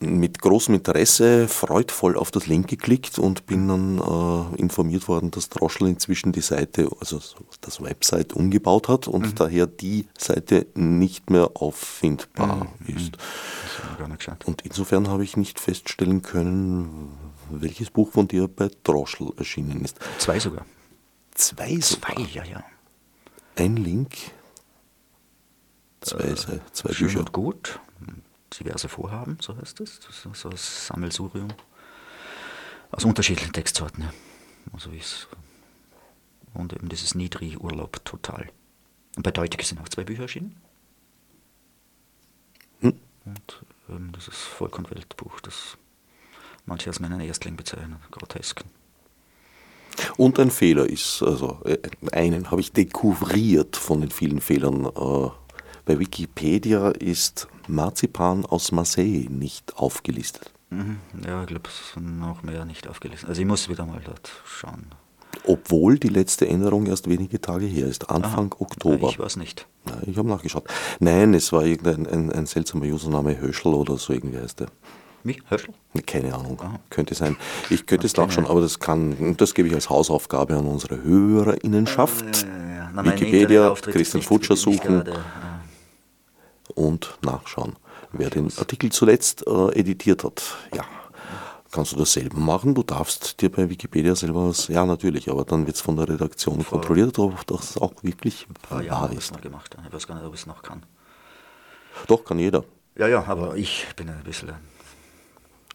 mit großem Interesse freudvoll auf das Link geklickt und bin dann äh, informiert worden, dass Droschel inzwischen die Seite, also das Website umgebaut hat und mhm. daher die Seite nicht mehr auffindbar mhm. ist. Und insofern habe ich nicht feststellen können, welches Buch von dir bei Droschel erschienen ist. Zwei sogar. Zwei sogar? Zwei, ja, ja. Ein Link Zwei, äh, zwei Schön Bücher. und gut. Diverse Vorhaben, so heißt es. Das ist so ein Sammelsurium. Aus unterschiedlichen Textsorten, ja. Also wie es. Und eben dieses Nidri-Urlaub total. Und bei Deutig sind auch zwei Bücher erschienen. Hm? Und ähm, dieses Volk- und Weltbuch, das manche als meinen Erstling bezeichnen, grotesken. Und ein Fehler ist, also äh, einen habe ich dekouvriert von den vielen Fehlern. Äh, bei Wikipedia ist Marzipan aus Marseille nicht aufgelistet. Mhm. Ja, ich glaube, es sind noch mehr nicht aufgelistet. Also ich muss wieder mal dort schauen. Obwohl die letzte Änderung erst wenige Tage her ist, Anfang Aha. Oktober. Ich weiß nicht. Nein, ich habe nachgeschaut. Nein, es war irgendein ein, ein seltsamer Username Höschel oder so irgendwie heißt der. Wie? Höschel? Keine Ahnung. Aha. Könnte sein. Ich könnte es nachschauen, aber das kann, das gebe ich als Hausaufgabe an unsere Hörerinnenschaft. Ja, ja, ja. Na, Wikipedia, Christian Futscher suchen. Gerade, und nachschauen, wer den Artikel zuletzt äh, editiert hat. Ja, kannst du das selber machen. Du darfst dir bei Wikipedia selber was, ja natürlich, aber dann wird es von der Redaktion Vor kontrolliert, ob das auch wirklich wahr ja, ist. Noch gemacht. Ich weiß gar nicht, ob es noch kann. Doch, kann jeder. Ja, ja, aber ich bin ein bisschen.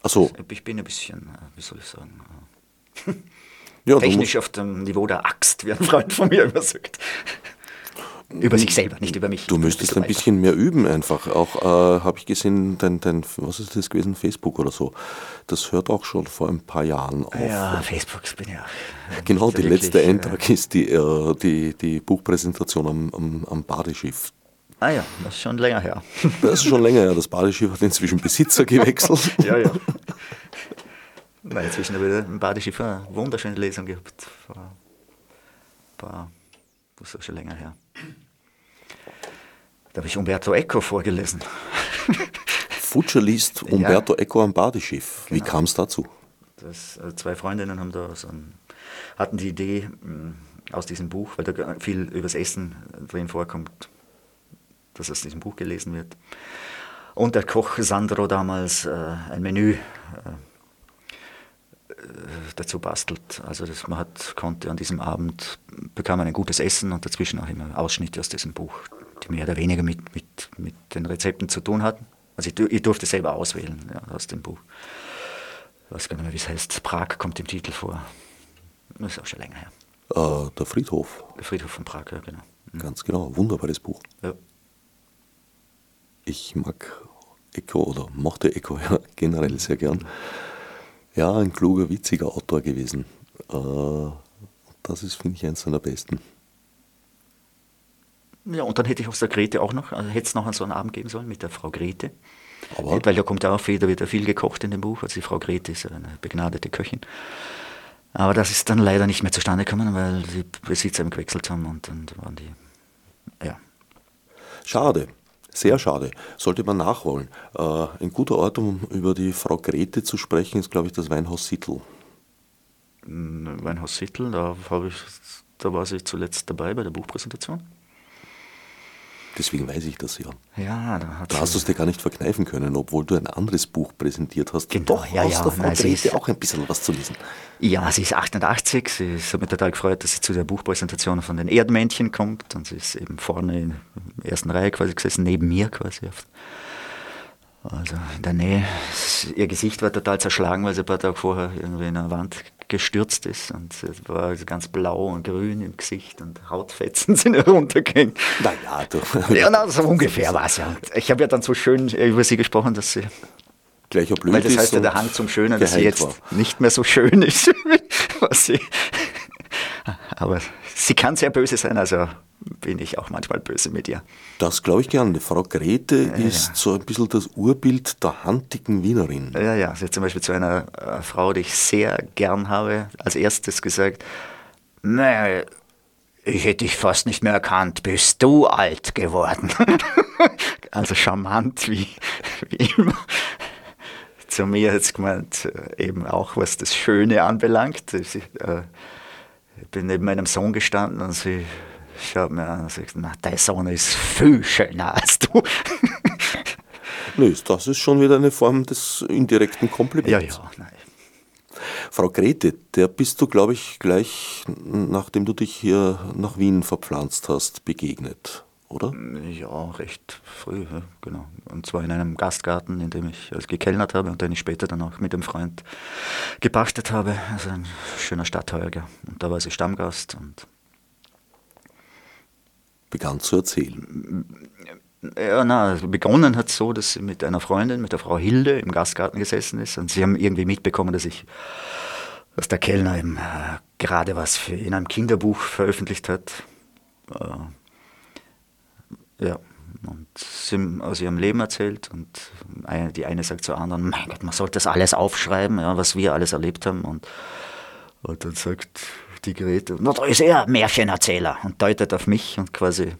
Ach so. Ich bin ein bisschen, äh, wie soll ich sagen, ja, technisch auf dem Niveau der Axt, wie ein Freund von mir immer sagt. Über sich selber, nicht über mich. Du müsstest ein bisschen mehr üben einfach. Auch äh, habe ich gesehen, dein, dein, was ist das gewesen, Facebook oder so. Das hört auch schon vor ein paar Jahren auf. Ja, Facebook bin ja. Genau, der letzte Eintrag ist die, äh, die, die Buchpräsentation am, am, am Badeschiff. Ah ja, das ist schon länger her. Das ist schon länger her. Das Badeschiff hat inzwischen Besitzer gewechselt. ja, ja. Weil inzwischen habe ich im Badeschiff eine wunderschöne Lesung gehabt. Vor ein paar, das ist schon länger her. Da habe ich Umberto Eco vorgelesen. Futscher liest Umberto ja. Eco am Badeschiff. Wie genau. kam es dazu? Das, also zwei Freundinnen haben da so ein, hatten die Idee mm, aus diesem Buch, weil da viel übers Essen drin vorkommt, dass aus diesem Buch gelesen wird. Und der Koch Sandro damals äh, ein Menü äh, dazu bastelt. Also das, man hat, konnte an diesem Abend, bekam man ein gutes Essen und dazwischen auch immer Ausschnitte aus diesem Buch, die mehr oder weniger mit, mit, mit den Rezepten zu tun hatten. Also ich, ich durfte selber auswählen ja, aus dem Buch. Ich weiß gar nicht mehr, wie es heißt. Prag kommt im Titel vor. Das ist auch schon länger her. Äh, der Friedhof. Der Friedhof von Prag, ja, genau. Mhm. Ganz genau, wunderbares Buch. Ja. Ich mag Eco oder mochte Eco ja generell sehr gern. Ja, ein kluger, witziger Autor gewesen. Äh, das ist, finde ich, eins seiner besten. Ja, und dann hätte ich aus der Grete auch noch, also hätte es noch so einen Abend geben sollen mit der Frau Grete. Aber Weil da kommt auch wieder, wieder viel gekocht in dem Buch. Also die Frau Grete ist eine begnadete Köchin. Aber das ist dann leider nicht mehr zustande gekommen, weil die Besitzer gewechselt haben und dann waren die, ja. Schade, sehr schade. Sollte man nachholen. Äh, ein guter Ort, um über die Frau Grete zu sprechen, ist, glaube ich, das Weinhaus Sittel. Hm, Weinhaus Sittel, da, ich, da war sie zuletzt dabei bei der Buchpräsentation. Deswegen weiß ich das ja. Ja, da, hat da hast du es dir gar nicht verkneifen können, obwohl du ein anderes Buch präsentiert hast. Genau, Doch, ja, ja. Der Frau ist, auch ein bisschen was zu lesen. Ja, sie ist 88. Sie ist mich total gefreut, dass sie zu der Buchpräsentation von den Erdmännchen kommt. Und sie ist eben vorne in der ersten Reihe quasi gesessen, neben mir quasi. Also in der Nähe. Ihr Gesicht war total zerschlagen, weil sie ein paar Tage vorher irgendwie in einer Wand gestürzt ist und es war ganz blau und grün im Gesicht und Hautfetzen sind heruntergegangen. Naja, du. Ja, na, so ungefähr war es ja. Ich habe ja dann so schön über sie gesprochen, dass sie gleicher blöd Weil das heißt ja der Hang zum Schönen, dass sie jetzt war. nicht mehr so schön ist, was sie. Aber sie kann sehr böse sein, also bin ich auch manchmal böse mit ihr. Das glaube ich gerne. Frau Grete ist ja. so ein bisschen das Urbild der handigen Wienerin. Ja, ja. Sie hat zum Beispiel zu einer äh, Frau, die ich sehr gern habe, als erstes gesagt, naja, ich hätte dich fast nicht mehr erkannt, bist du alt geworden. also charmant wie, wie immer. Zu mir hat sie gemeint, äh, eben auch was das Schöne anbelangt. Ich, äh, bin neben meinem Sohn gestanden und sie schaut mir an und sagt, na, dein Sohn ist viel schöner als du. Nö, das ist schon wieder eine Form des indirekten Kompliments. Ja, ja, nein. Frau Grete, der bist du, glaube ich, gleich nachdem du dich hier nach Wien verpflanzt hast, begegnet, oder? Ja, recht früh, ja, genau. Und zwar in einem Gastgarten, in dem ich also gekellnert habe und den ich später dann auch mit einem Freund gepachtet habe. Also ein schöner Stadtholger. Und da war sie Stammgast und begann zu erzählen. Ja, na, begonnen hat so, dass sie mit einer Freundin, mit der Frau Hilde, im Gastgarten gesessen ist und sie haben irgendwie mitbekommen, dass ich, dass der Kellner eben äh, gerade was für, in einem Kinderbuch veröffentlicht hat. Äh, ja, und sie haben aus ihrem Leben erzählt und die eine sagt zur anderen, mein Gott, man sollte das alles aufschreiben, ja, was wir alles erlebt haben und, und dann sagt die Grete, na, da ist er Märchenerzähler und deutet auf mich und quasi,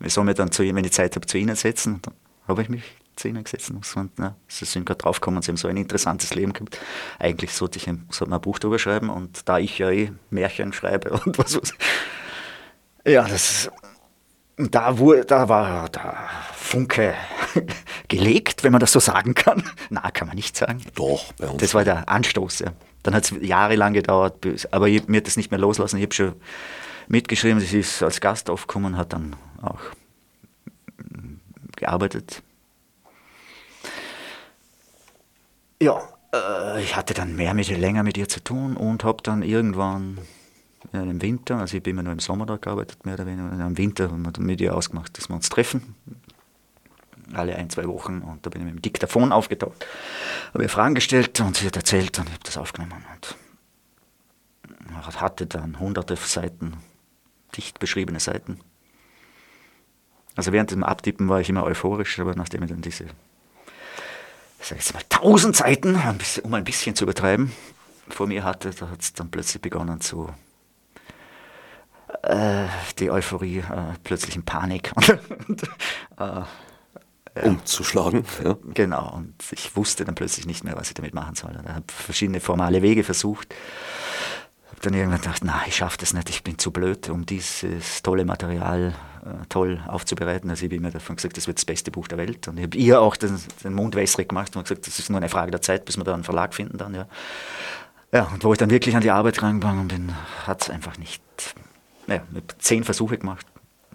ich soll mich dann, zu, wenn ich Zeit habe, zu ihnen setzen. Und dann habe ich mich zu ihnen gesetzt und na, sie sind gerade draufgekommen, sie haben so ein interessantes Leben gehabt. Eigentlich sollte ich ein, sollte ein Buch darüber schreiben und da ich ja eh Märchen schreibe und was was. Ja, das da, wurde, da war der Funke gelegt, wenn man das so sagen kann. Na, kann man nicht sagen. Doch, bei uns. Das war der Anstoß, ja. Dann hat es jahrelang gedauert, aber ich, mir hat das nicht mehr loslassen. Ich habe schon mitgeschrieben, sie ist als Gast aufgekommen, hat dann auch gearbeitet. Ja, äh, ich hatte dann mehr mit ihr, länger mit ihr zu tun und habe dann irgendwann im Winter, also ich bin immer nur im Sommer da gearbeitet, mehr oder weniger. Im Winter haben wir mit ihr ausgemacht, dass wir uns treffen. Alle ein, zwei Wochen. Und da bin ich mit dem Diktaphon aufgetaucht. Habe ihr Fragen gestellt und sie hat erzählt und ich habe das aufgenommen. Und hatte dann hunderte Seiten, dicht beschriebene Seiten. Also während dem Abtippen war ich immer euphorisch, aber nachdem ich dann diese, sag ich mal, tausend Seiten, um ein bisschen zu übertreiben, vor mir hatte, da hat es dann plötzlich begonnen zu äh, die Euphorie, äh, plötzlich in Panik. und, äh, umzuschlagen. Ja. Genau, und ich wusste dann plötzlich nicht mehr, was ich damit machen soll. Ich habe verschiedene formale Wege versucht. Habe dann irgendwann gedacht, na, ich schaffe das nicht, ich bin zu blöd, um dieses tolle Material äh, toll aufzubereiten. Also ich habe immer davon gesagt, das wird das beste Buch der Welt. Und ich habe ihr auch den, den Mund wässrig gemacht und gesagt, das ist nur eine Frage der Zeit, bis wir da einen Verlag finden dann, ja. Ja, und wo ich dann wirklich an die Arbeit rangegangen bin, hat es einfach nicht. Ja, ich habe zehn Versuche gemacht.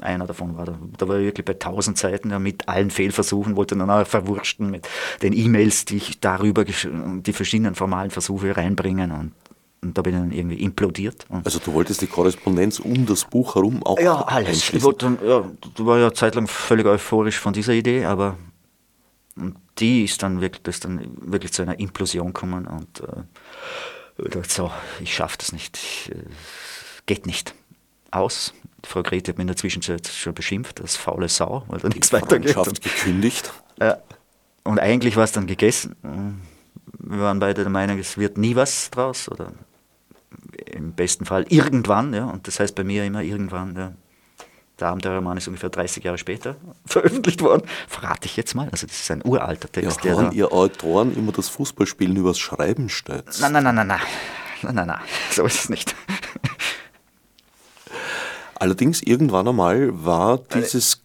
Einer davon war da, da war ich wirklich bei tausend Seiten ja, mit allen Fehlversuchen, wollte dann auch verwurschten mit den E-Mails, die ich darüber, die verschiedenen formalen Versuche reinbringen und, und da bin ich dann irgendwie implodiert. also du wolltest die Korrespondenz um das Buch herum auch Ja, alles. Ich dann, ja, du war ja zeitlang völlig euphorisch von dieser Idee, aber die ist dann wirklich, das dann wirklich zu einer Implosion gekommen und äh, ich dachte, so, ich schaffe das nicht, ich, äh, geht nicht. Aus. Frau Grete hat mich in der Zwischenzeit schon beschimpft als faule Sau, weil da nichts weitergeht. Und, gekündigt. Äh, und eigentlich war es dann gegessen. Wir waren beide der Meinung, es wird nie was draus oder im besten Fall irgendwann, ja, und das heißt bei mir immer irgendwann, ja, der Abenteuerroman ist ungefähr 30 Jahre später veröffentlicht worden. Verrate ich jetzt mal. Also das ist ein uralter Text. Ja, haben ihr Autoren immer das Fußballspielen übers Schreiben stellt? Nein, nein, nein, nein, nein. Nein, nein, nein. So ist es nicht. Allerdings irgendwann einmal war dieses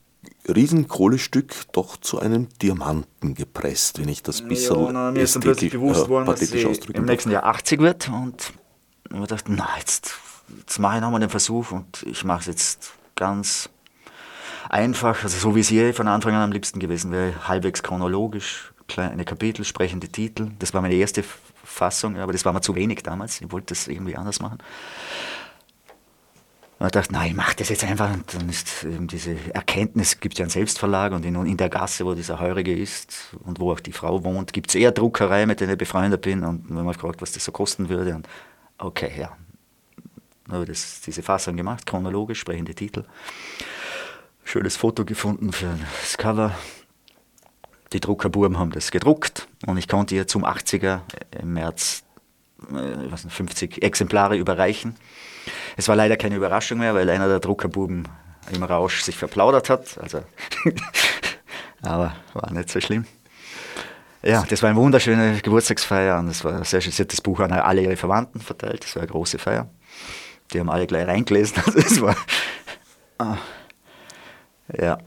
Riesenkohlestück doch zu einem Diamanten gepresst, wenn ich das bisschen ja, na, mir ist dann plötzlich bewusst äh, worden, dass sie im nächsten Jahr 80 wird und ich dachte, na, jetzt, jetzt mache ich nochmal den Versuch und ich mache es jetzt ganz einfach, also so wie es je von Anfang an am liebsten gewesen wäre, halbwegs chronologisch, kleine Kapitel, sprechende Titel. Das war meine erste Fassung, aber das war mir zu wenig damals. Ich wollte das irgendwie anders machen. Und ich dachte, nein, ich mache das jetzt einfach. Und dann ist eben diese Erkenntnis, gibt es ja einen Selbstverlag und in, in, der Gasse, wo dieser Heurige ist und wo auch die Frau wohnt, gibt es eher Druckerei, mit der ich befreundet bin. Und wenn man gefragt, was das so kosten würde. Und okay, ja, habe das, diese Fassung gemacht, chronologisch, sprechende Titel. Schönes Foto gefunden für das Cover. Die Druckerbuben haben das gedruckt und ich konnte ihr zum 80er im März äh, 50 Exemplare überreichen. Es war leider keine Überraschung mehr, weil einer der Druckerbuben im Rausch sich verplaudert hat. Also aber war nicht so schlimm. Ja, das war eine wunderschöne Geburtstagsfeier und es war sehr schön. Sie hat das Buch an alle ihre Verwandten verteilt. Das war eine große Feier. Die haben alle gleich reingelesen. Also war. Ah, ja.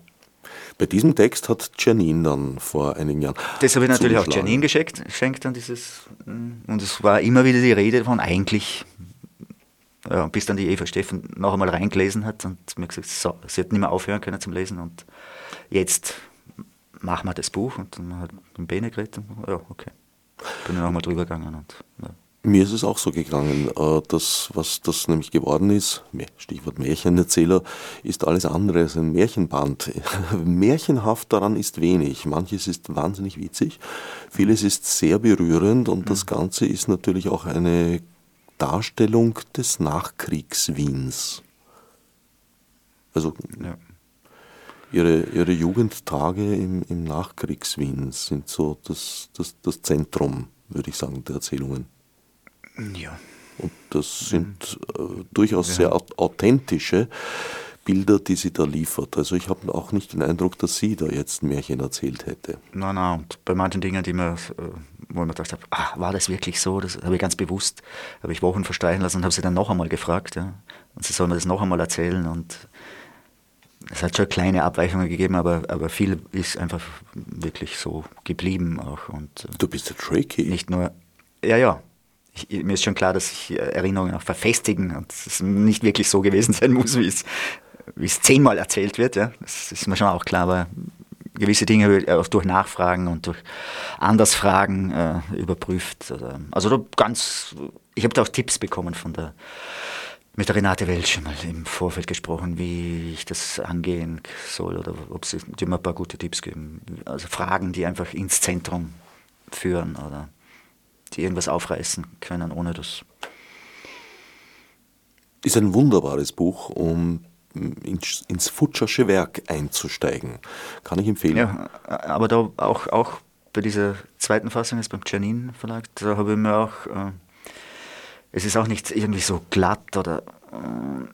Bei diesem Text hat Janine dann vor einigen Jahren. Das habe ich natürlich auch Janine geschenkt, geschenkt an dieses. Und es war immer wieder die Rede von eigentlich, ja, bis dann die Eva Steffen noch einmal reingelesen hat und mir gesagt, so, sie hat nicht mehr aufhören können zum Lesen und jetzt machen wir das Buch und dann hat mit Bene geredet und ja, okay. Bin dann nochmal drüber gegangen und ja. Mir ist es auch so gegangen. Äh, das, was das nämlich geworden ist, Stichwort Märchenerzähler, ist alles andere als ein Märchenband. Märchenhaft daran ist wenig. Manches ist wahnsinnig witzig, vieles ist sehr berührend und das mhm. Ganze ist natürlich auch eine Darstellung des Nachkriegswiens. Also ja. ihre, ihre Jugendtage im, im Nachkriegswien sind so das, das, das Zentrum, würde ich sagen, der Erzählungen. Ja. Und das sind äh, durchaus ja. sehr authentische Bilder, die sie da liefert. Also ich habe auch nicht den Eindruck, dass sie da jetzt ein Märchen erzählt hätte. Nein, nein, und bei manchen Dingen, die mir, äh, wo ich mir gedacht habe, ah, war das wirklich so? Das habe ich ganz bewusst, habe ich Wochen verstreichen lassen und habe sie dann noch einmal gefragt. Ja. Und sie soll mir das noch einmal erzählen und es hat schon kleine Abweichungen gegeben, aber, aber viel ist einfach wirklich so geblieben auch. Und, äh, du bist ja tricky. Nicht nur, ja, ja, ich, mir ist schon klar, dass sich äh, Erinnerungen auch verfestigen und es nicht wirklich so gewesen sein muss, wie es, wie es zehnmal erzählt wird. Ja. Das ist mir schon auch klar, aber gewisse Dinge auch durch Nachfragen und durch Andersfragen äh, überprüft. Also ganz, ich habe da auch Tipps bekommen von der mit der Renate Welsch mal im Vorfeld gesprochen, wie ich das angehen soll oder ob sie die mir ein paar gute Tipps geben. Also Fragen, die einfach ins Zentrum führen oder die irgendwas aufreißen können, ohne das. Ist ein wunderbares Buch, um ins, ins Futschersche Werk einzusteigen. Kann ich empfehlen. Ja, aber da auch, auch bei dieser zweiten Fassung jetzt beim Janin Verlag, da habe ich mir auch. Äh, es ist auch nicht irgendwie so glatt oder äh,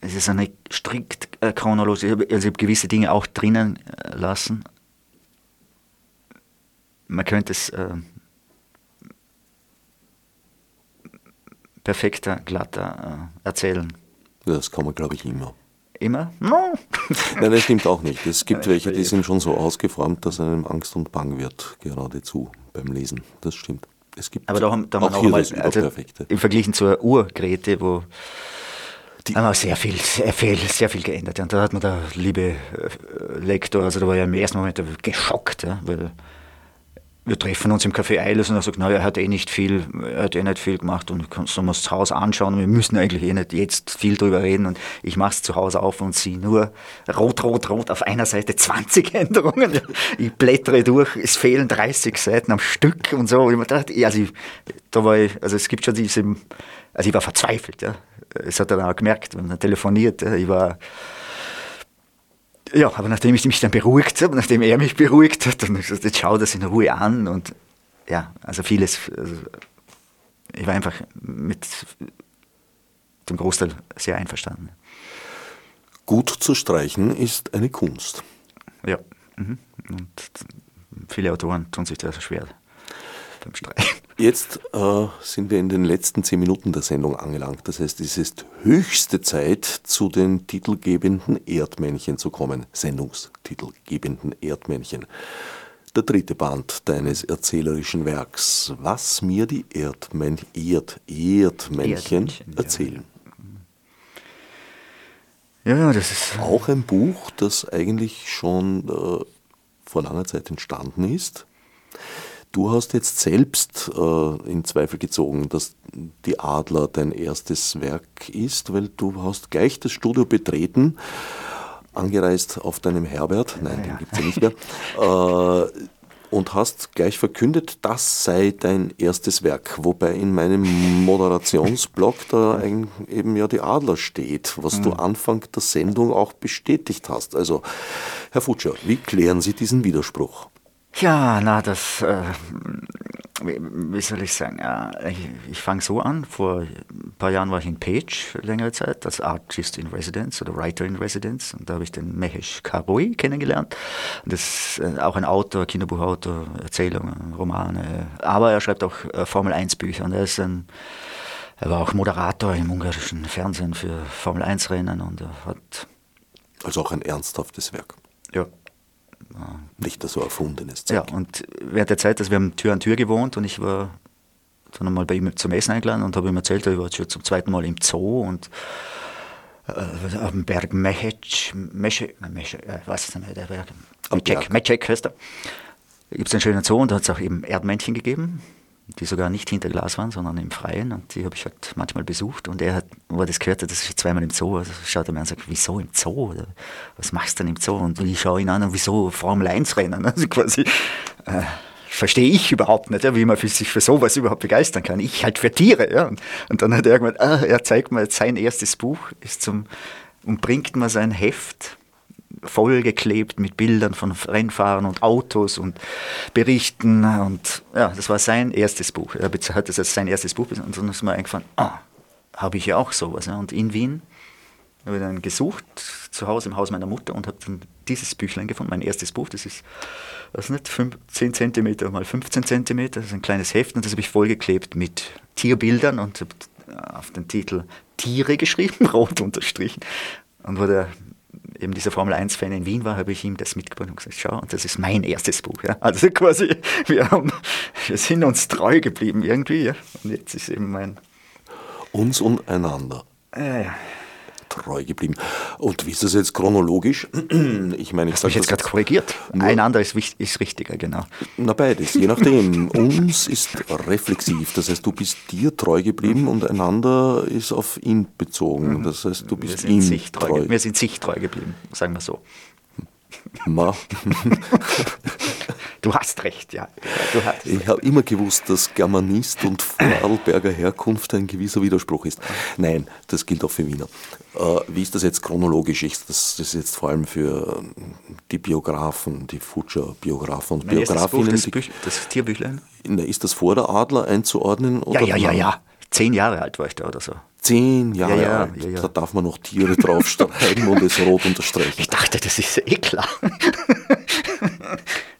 es ist eine strikt äh, chronologisch. Also ich habe gewisse Dinge auch drinnen äh, lassen. Man könnte es äh, perfekter, glatter äh, erzählen. Das kann man, glaube ich, immer. Immer? No. Nein, das stimmt auch nicht. Es gibt welche, die sind schon so ausgeformt, dass einem Angst und Bang wird, geradezu beim Lesen. Das stimmt. Es gibt Aber da haben, da auch, auch mal, also im Vergleich zur Urgrete, wo die haben wir sehr viel, sehr viel, sehr viel geändert. Und da hat mir der liebe äh, Lektor, also da war ja im ersten Moment geschockt, ja, weil wir treffen uns im Café Eiles und er sagt, naja, er hat eh nicht viel, er hat eh nicht viel gemacht und sollen wir das Haus anschauen wir müssen eigentlich eh nicht jetzt viel drüber reden und ich mache es zu Hause auf und sehe nur rot, rot, rot auf einer Seite 20 Änderungen. Ich blättere durch, es fehlen 30 Seiten am Stück und so. Und ich dachte, also ich, da war ich, also es gibt schon diese, also ich war verzweifelt, ja. Das hat er dann auch gemerkt, wenn er telefoniert, ja. ich war, ja, aber nachdem ich mich dann beruhigt habe, nachdem er mich beruhigt hat, dann habe ich gesagt, jetzt schau das in Ruhe an und ja, also vieles, also ich war einfach mit dem Großteil sehr einverstanden. Gut zu streichen ist eine Kunst. Ja, mhm. und viele Autoren tun sich da schwer beim Streichen. Jetzt äh, sind wir in den letzten zehn Minuten der Sendung angelangt. Das heißt, es ist höchste Zeit, zu den titelgebenden Erdmännchen zu kommen. Sendungstitelgebenden Erdmännchen. Der dritte Band deines erzählerischen Werks. Was mir die Erdmän Erd Erdmännchen, Erdmännchen erzählen. Ja. ja. das ist. Auch ein Buch, das eigentlich schon äh, vor langer Zeit entstanden ist Du hast jetzt selbst äh, in Zweifel gezogen, dass die Adler dein erstes Werk ist, weil du hast gleich das Studio betreten, angereist auf deinem Herbert, nein, ja, den gibt es ja nicht mehr, äh, und hast gleich verkündet, das sei dein erstes Werk, wobei in meinem Moderationsblog da eben ja die Adler steht, was mhm. du Anfang der Sendung auch bestätigt hast. Also, Herr Futscher, wie klären Sie diesen Widerspruch? Ja, na, das, äh, wie, soll ich sagen, ja, ich, ich fange so an. Vor ein paar Jahren war ich in Page längere Zeit als Artist in Residence oder Writer in Residence und da habe ich den Mehesh Karoi kennengelernt. Das ist äh, auch ein Autor, Kinderbuchautor, Erzählungen, Romane, aber er schreibt auch äh, Formel 1 Bücher und er ist ein er war auch Moderator im ungarischen Fernsehen für Formel 1 Rennen und er hat also auch ein ernsthaftes Werk. Ja, nicht so erfundenes Zeug. Ja, und während der Zeit, also wir haben Tür an Tür gewohnt und ich war dann einmal bei ihm zum Essen eingeladen und habe ihm erzählt, ich war jetzt schon zum zweiten Mal im Zoo und äh, dem Berg Mechec, Mechec, Mechec äh, nicht mehr, der Berg, Mechec, Mechec heißt er. Da gibt es einen schönen Zoo und da hat es auch eben Erdmännchen gegeben die sogar nicht hinter Glas waren, sondern im Freien. Und die habe ich halt manchmal besucht. Und er hat, wo er das gehört hat, das ist zweimal im Zoo, also schaut er mir an und sagt, wieso im Zoo? Was machst du denn im Zoo? Und ich schaue ihn an und wieso Formel 1 Rennen? Also quasi äh, verstehe ich überhaupt nicht, ja, wie man sich für sowas überhaupt begeistern kann. Ich halt für Tiere. Ja. Und, und dann hat er irgendwann, ah, er zeigt mir jetzt sein erstes Buch, ist zum, und bringt mir sein Heft vollgeklebt mit Bildern von Rennfahrern und Autos und Berichten. Und ja, das war sein erstes Buch. Er hat das als sein erstes Buch und dann ist mir eingefallen, ah, habe ich ja auch sowas. Und in Wien habe ich dann gesucht, zu Hause im Haus meiner Mutter und habe dann dieses Büchlein gefunden, mein erstes Buch. Das ist, was nicht, 10 cm mal 15 cm, das ist ein kleines Heft und das habe ich vollgeklebt mit Tierbildern und auf den Titel Tiere geschrieben, rot unterstrichen. Und wo der eben dieser Formel 1-Fan in Wien war, habe ich ihm das mitgebracht und gesagt, schau, das ist mein erstes Buch. Ja. Also quasi, wir, haben, wir sind uns treu geblieben irgendwie. Ja. Und jetzt ist eben mein... Uns und einander. Ja, ja. Treu geblieben. Und wie ist das jetzt chronologisch? Ich meine, ich mich jetzt gerade korrigiert? Ein anderer ist, ist richtiger, genau. Na beides, je nachdem. Uns ist reflexiv, das heißt, du bist dir treu geblieben und einander ist auf ihn bezogen. Das heißt, du bist ihm treu. treu. Wir sind sich treu geblieben, sagen wir so. Ma. Du hast recht, ja. Hast ich habe immer gewusst, dass Germanist und Vorarlberger Herkunft ein gewisser Widerspruch ist. Nein, das gilt auch für Wiener. Äh, wie ist das jetzt chronologisch? Ist das, ist jetzt vor allem für die Biografen, die Futscher-Biografen und Biografinnen? Das, Buch, das, das Tierbüchlein? Ist das vor der Adler einzuordnen? Oder ja, ja, ja, ja. Zehn Jahre alt war ich da oder so. Zehn Jahre ja, ja, alt. Ja, da darf man noch Tiere draufschreiben und es rot unterstreichen. Ich dachte, das ist eh klar.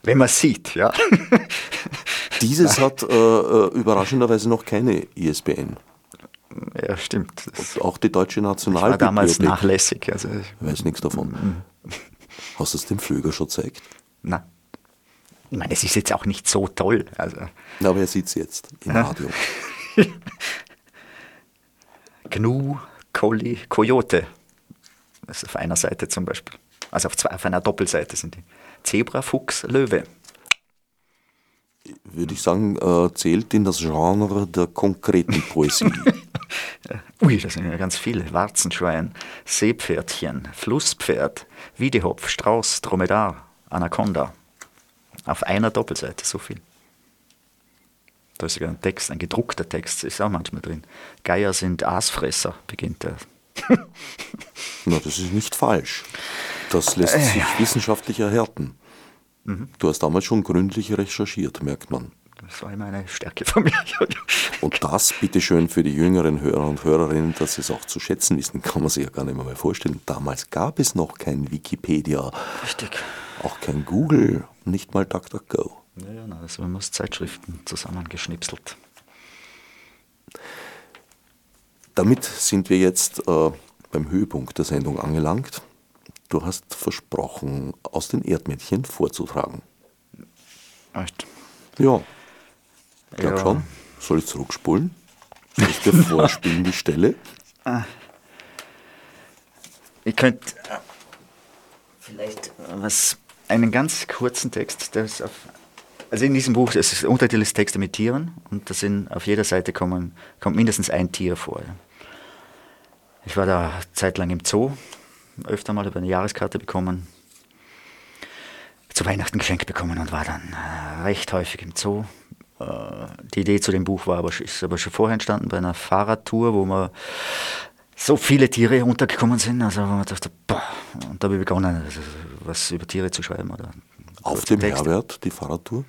Wenn man sieht, ja. Dieses hat äh, äh überraschenderweise noch keine ISBN. Ja, stimmt. Und auch die deutsche Nationalbibliothek. Ich war damals nachlässig. Also ich weiß nichts davon. Mhm. Hast du es dem Flöger schon gezeigt? Nein. Ich meine, es ist jetzt auch nicht so toll. Also. aber er sieht es jetzt im Radio. Gnu, Colli, Coyote. Das ist auf einer Seite zum Beispiel. Also auf, zwei, auf einer Doppelseite sind die. Zebra, Fuchs, Löwe. Würde ich sagen, äh, zählt in das Genre der konkreten Poesie. Ui, das sind ja ganz viele. Warzenschwein, Seepferdchen, Flusspferd, Wiedehopf, Strauß, Dromedar, Anaconda. Auf einer Doppelseite, so viel. Da ist sogar ein Text, ein gedruckter Text, ist auch manchmal drin. Geier sind Aasfresser, beginnt er. Na, das ist nicht falsch. Das lässt sich äh. wissenschaftlich erhärten. Mhm. Du hast damals schon gründlich recherchiert, merkt man. Das war immer eine Stärke von mir. und das bitteschön für die jüngeren Hörer und Hörerinnen, dass sie es auch zu schätzen wissen, kann man sich ja gar nicht mehr vorstellen. Damals gab es noch kein Wikipedia. Richtig. Auch kein Google, nicht mal DuckDuckGo. Ja, ja, also man muss Zeitschriften zusammengeschnipselt. Damit sind wir jetzt äh, beim Höhepunkt der Sendung angelangt. Du hast versprochen, aus den Erdmännchen vorzutragen. Echt? Ja. Ich glaube ja. schon. Soll ich zurückspulen? Soll ich dir vorspielen, die Stelle? Ah. Ich könnte äh, vielleicht was, einen ganz kurzen Text, der ist auf, also in diesem Buch, das ist Untertitel ist Texte mit Tieren und da sind auf jeder Seite kommen, kommt mindestens ein Tier vor. Ich war da zeitlang im Zoo öfter mal über eine Jahreskarte bekommen, zu Weihnachten geschenkt bekommen und war dann äh, recht häufig im Zoo. Äh, die Idee zu dem Buch war aber, ist aber schon vorher entstanden bei einer Fahrradtour, wo wir so viele Tiere untergekommen sind. Also man dachte, boah, und da habe ich begonnen, also, was über Tiere zu schreiben. Oder Auf dem Text. Herbert, die Fahrradtour?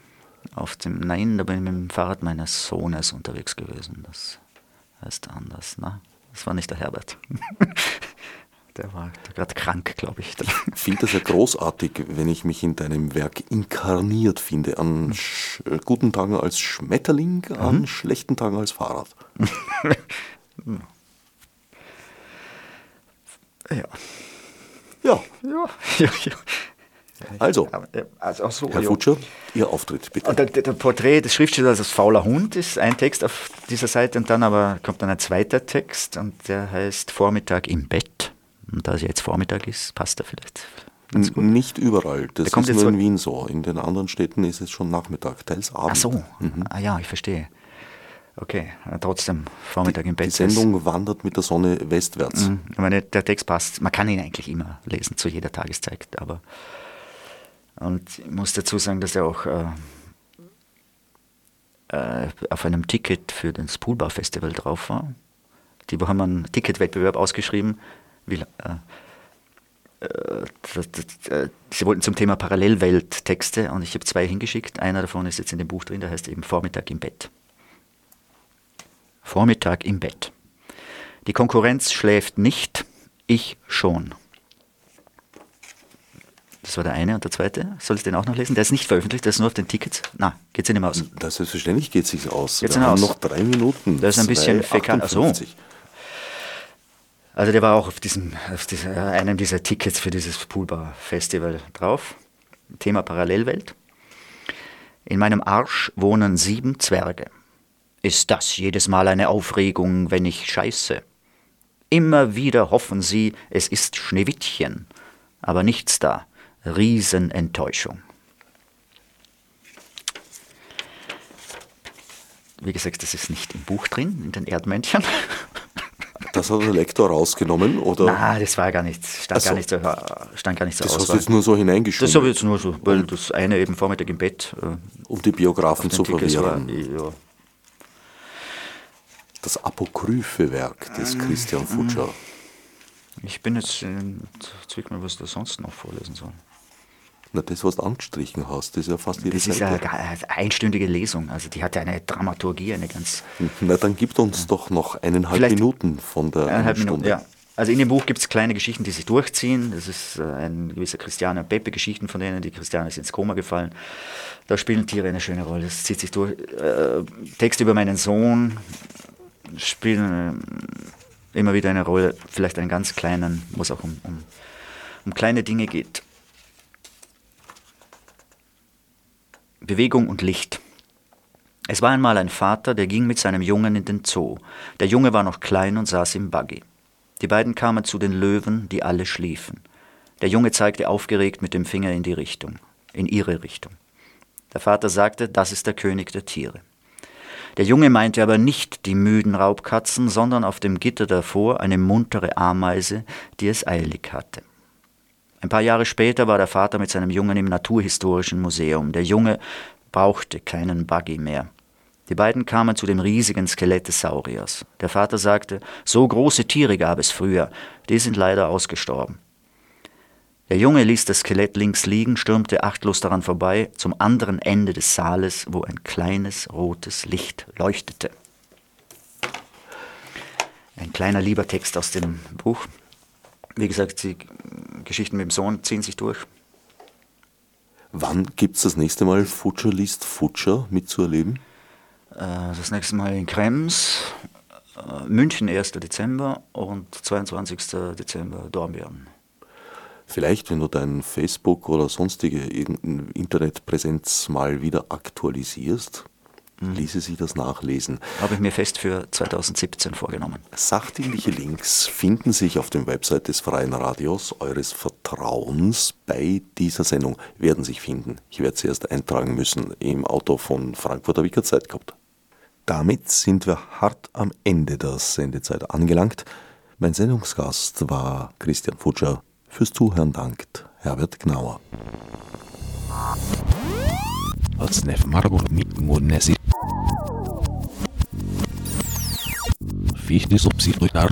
Auf dem, nein, da bin ich mit dem Fahrrad meines Sohnes unterwegs gewesen. Das heißt anders. Na, das war nicht der Herbert. Der war gerade krank, glaube ich. Ich finde das ja großartig, wenn ich mich in deinem Werk inkarniert finde. An mhm. guten Tagen als Schmetterling, mhm. an schlechten Tagen als Fahrrad. ja. Ja. Ja. ja, ja. Also, also so, Herr. Futscher, Ihr Auftritt bitte. Der, der, Porträt des Schriftstellers als fauler Hund ist ein Text auf dieser Seite und dann aber kommt dann ein zweiter Text und der heißt Vormittag im Bett. Und da es jetzt Vormittag ist, passt er vielleicht. Nicht überall. Das ist nur in Wien so. In den anderen Städten ist es schon Nachmittag, teils Abend. Ach so. Mhm. Ah ja, ich verstehe. Okay, trotzdem Vormittag die, im Bett. Die Sendung ist. wandert mit der Sonne westwärts. Mhm. Ich meine, der Text passt. Man kann ihn eigentlich immer lesen, zu jeder Tageszeit. Aber und ich muss dazu sagen, dass er auch äh, äh, auf einem Ticket für das Poolbar Festival drauf war. Die haben einen Ticketwettbewerb ausgeschrieben wie, äh, äh, sie wollten zum Thema Parallelwelt Texte und ich habe zwei hingeschickt. Einer davon ist jetzt in dem Buch drin, der heißt eben Vormittag im Bett. Vormittag im Bett. Die Konkurrenz schläft nicht, ich schon. Das war der eine. Und der zweite, soll ich den auch noch lesen? Der ist nicht veröffentlicht, der ist nur auf den Tickets. Na, geht sich nicht mehr aus. Das selbstverständlich geht sich aus. Geht's Wir haben aus. noch drei Minuten. Das ist ein bisschen fäkal. Achso. Also der war auch auf, diesem, auf dieser, einem dieser Tickets für dieses Poolbar-Festival drauf. Thema Parallelwelt. In meinem Arsch wohnen sieben Zwerge. Ist das jedes Mal eine Aufregung, wenn ich scheiße? Immer wieder hoffen sie, es ist Schneewittchen, aber nichts da. Riesenenttäuschung. Wie gesagt, das ist nicht im Buch drin, in den Erdmännchen. Das hat der Lektor rausgenommen, oder? Nein, das war gar nicht, stand, so. gar nicht so, stand gar nicht so Das aus. hast du jetzt nur so hineingeschoben. Das habe ich jetzt nur so, weil das eine eben Vormittag im Bett. Äh, um die Biografen zu Tickets war, ja. Das apokryphe Werk des Christian Futscher. Ich bin jetzt, in zwick mal, was da sonst noch vorlesen soll. Na, das, was du angestrichen hast, das ist ja fast jede Das ist Seite. eine ga- eine einstündige Lesung, also die hat ja eine Dramaturgie, eine ganz Na, dann gib uns doch noch eineinhalb Vielleicht Minuten von der eineinhalb einen Minuten. Stunde. Ja. Also in dem Buch gibt es kleine Geschichten, die sich durchziehen. Das ist äh, ein gewisser Christiane und Peppe Geschichten von denen. Die Christiane ist ins Koma gefallen. Da spielen Tiere eine schöne Rolle. Das zieht sich durch. Äh, Text über meinen Sohn spielen äh, immer wieder eine Rolle. Vielleicht einen ganz kleinen, wo es auch um, um, um kleine Dinge geht. Bewegung und Licht. Es war einmal ein Vater, der ging mit seinem Jungen in den Zoo. Der Junge war noch klein und saß im Buggy. Die beiden kamen zu den Löwen, die alle schliefen. Der Junge zeigte aufgeregt mit dem Finger in die Richtung, in ihre Richtung. Der Vater sagte, das ist der König der Tiere. Der Junge meinte aber nicht die müden Raubkatzen, sondern auf dem Gitter davor eine muntere Ameise, die es eilig hatte. Ein paar Jahre später war der Vater mit seinem Jungen im Naturhistorischen Museum. Der Junge brauchte keinen Buggy mehr. Die beiden kamen zu dem riesigen Skelett des Sauriers. Der Vater sagte, so große Tiere gab es früher, die sind leider ausgestorben. Der Junge ließ das Skelett links liegen, stürmte achtlos daran vorbei, zum anderen Ende des Saales, wo ein kleines rotes Licht leuchtete. Ein kleiner lieber Text aus dem Buch. Wie gesagt, die Geschichten mit dem Sohn ziehen sich durch. Wann gibt es das nächste Mal Futscher liest Futscher mitzuerleben? Äh, Das nächste Mal in Krems, äh, München 1. Dezember und 22. Dezember Dornbirn. Vielleicht, wenn du dein Facebook oder sonstige Internetpräsenz mal wieder aktualisierst, ließe sich das nachlesen. Habe ich mir fest für 2017 vorgenommen. Sachdienliche Links finden sich auf dem Website des Freien Radios eures Vertrauens bei dieser Sendung, werden sich finden. Ich werde sie erst eintragen müssen im Auto von Frankfurt, habe ich keine Zeit gehabt. Damit sind wir hart am Ende der Sendezeit angelangt. Mein Sendungsgast war Christian Futscher. Fürs Zuhören dankt Herbert Gnauer. Als nef margur mit nesi. Fichtis obsidruitar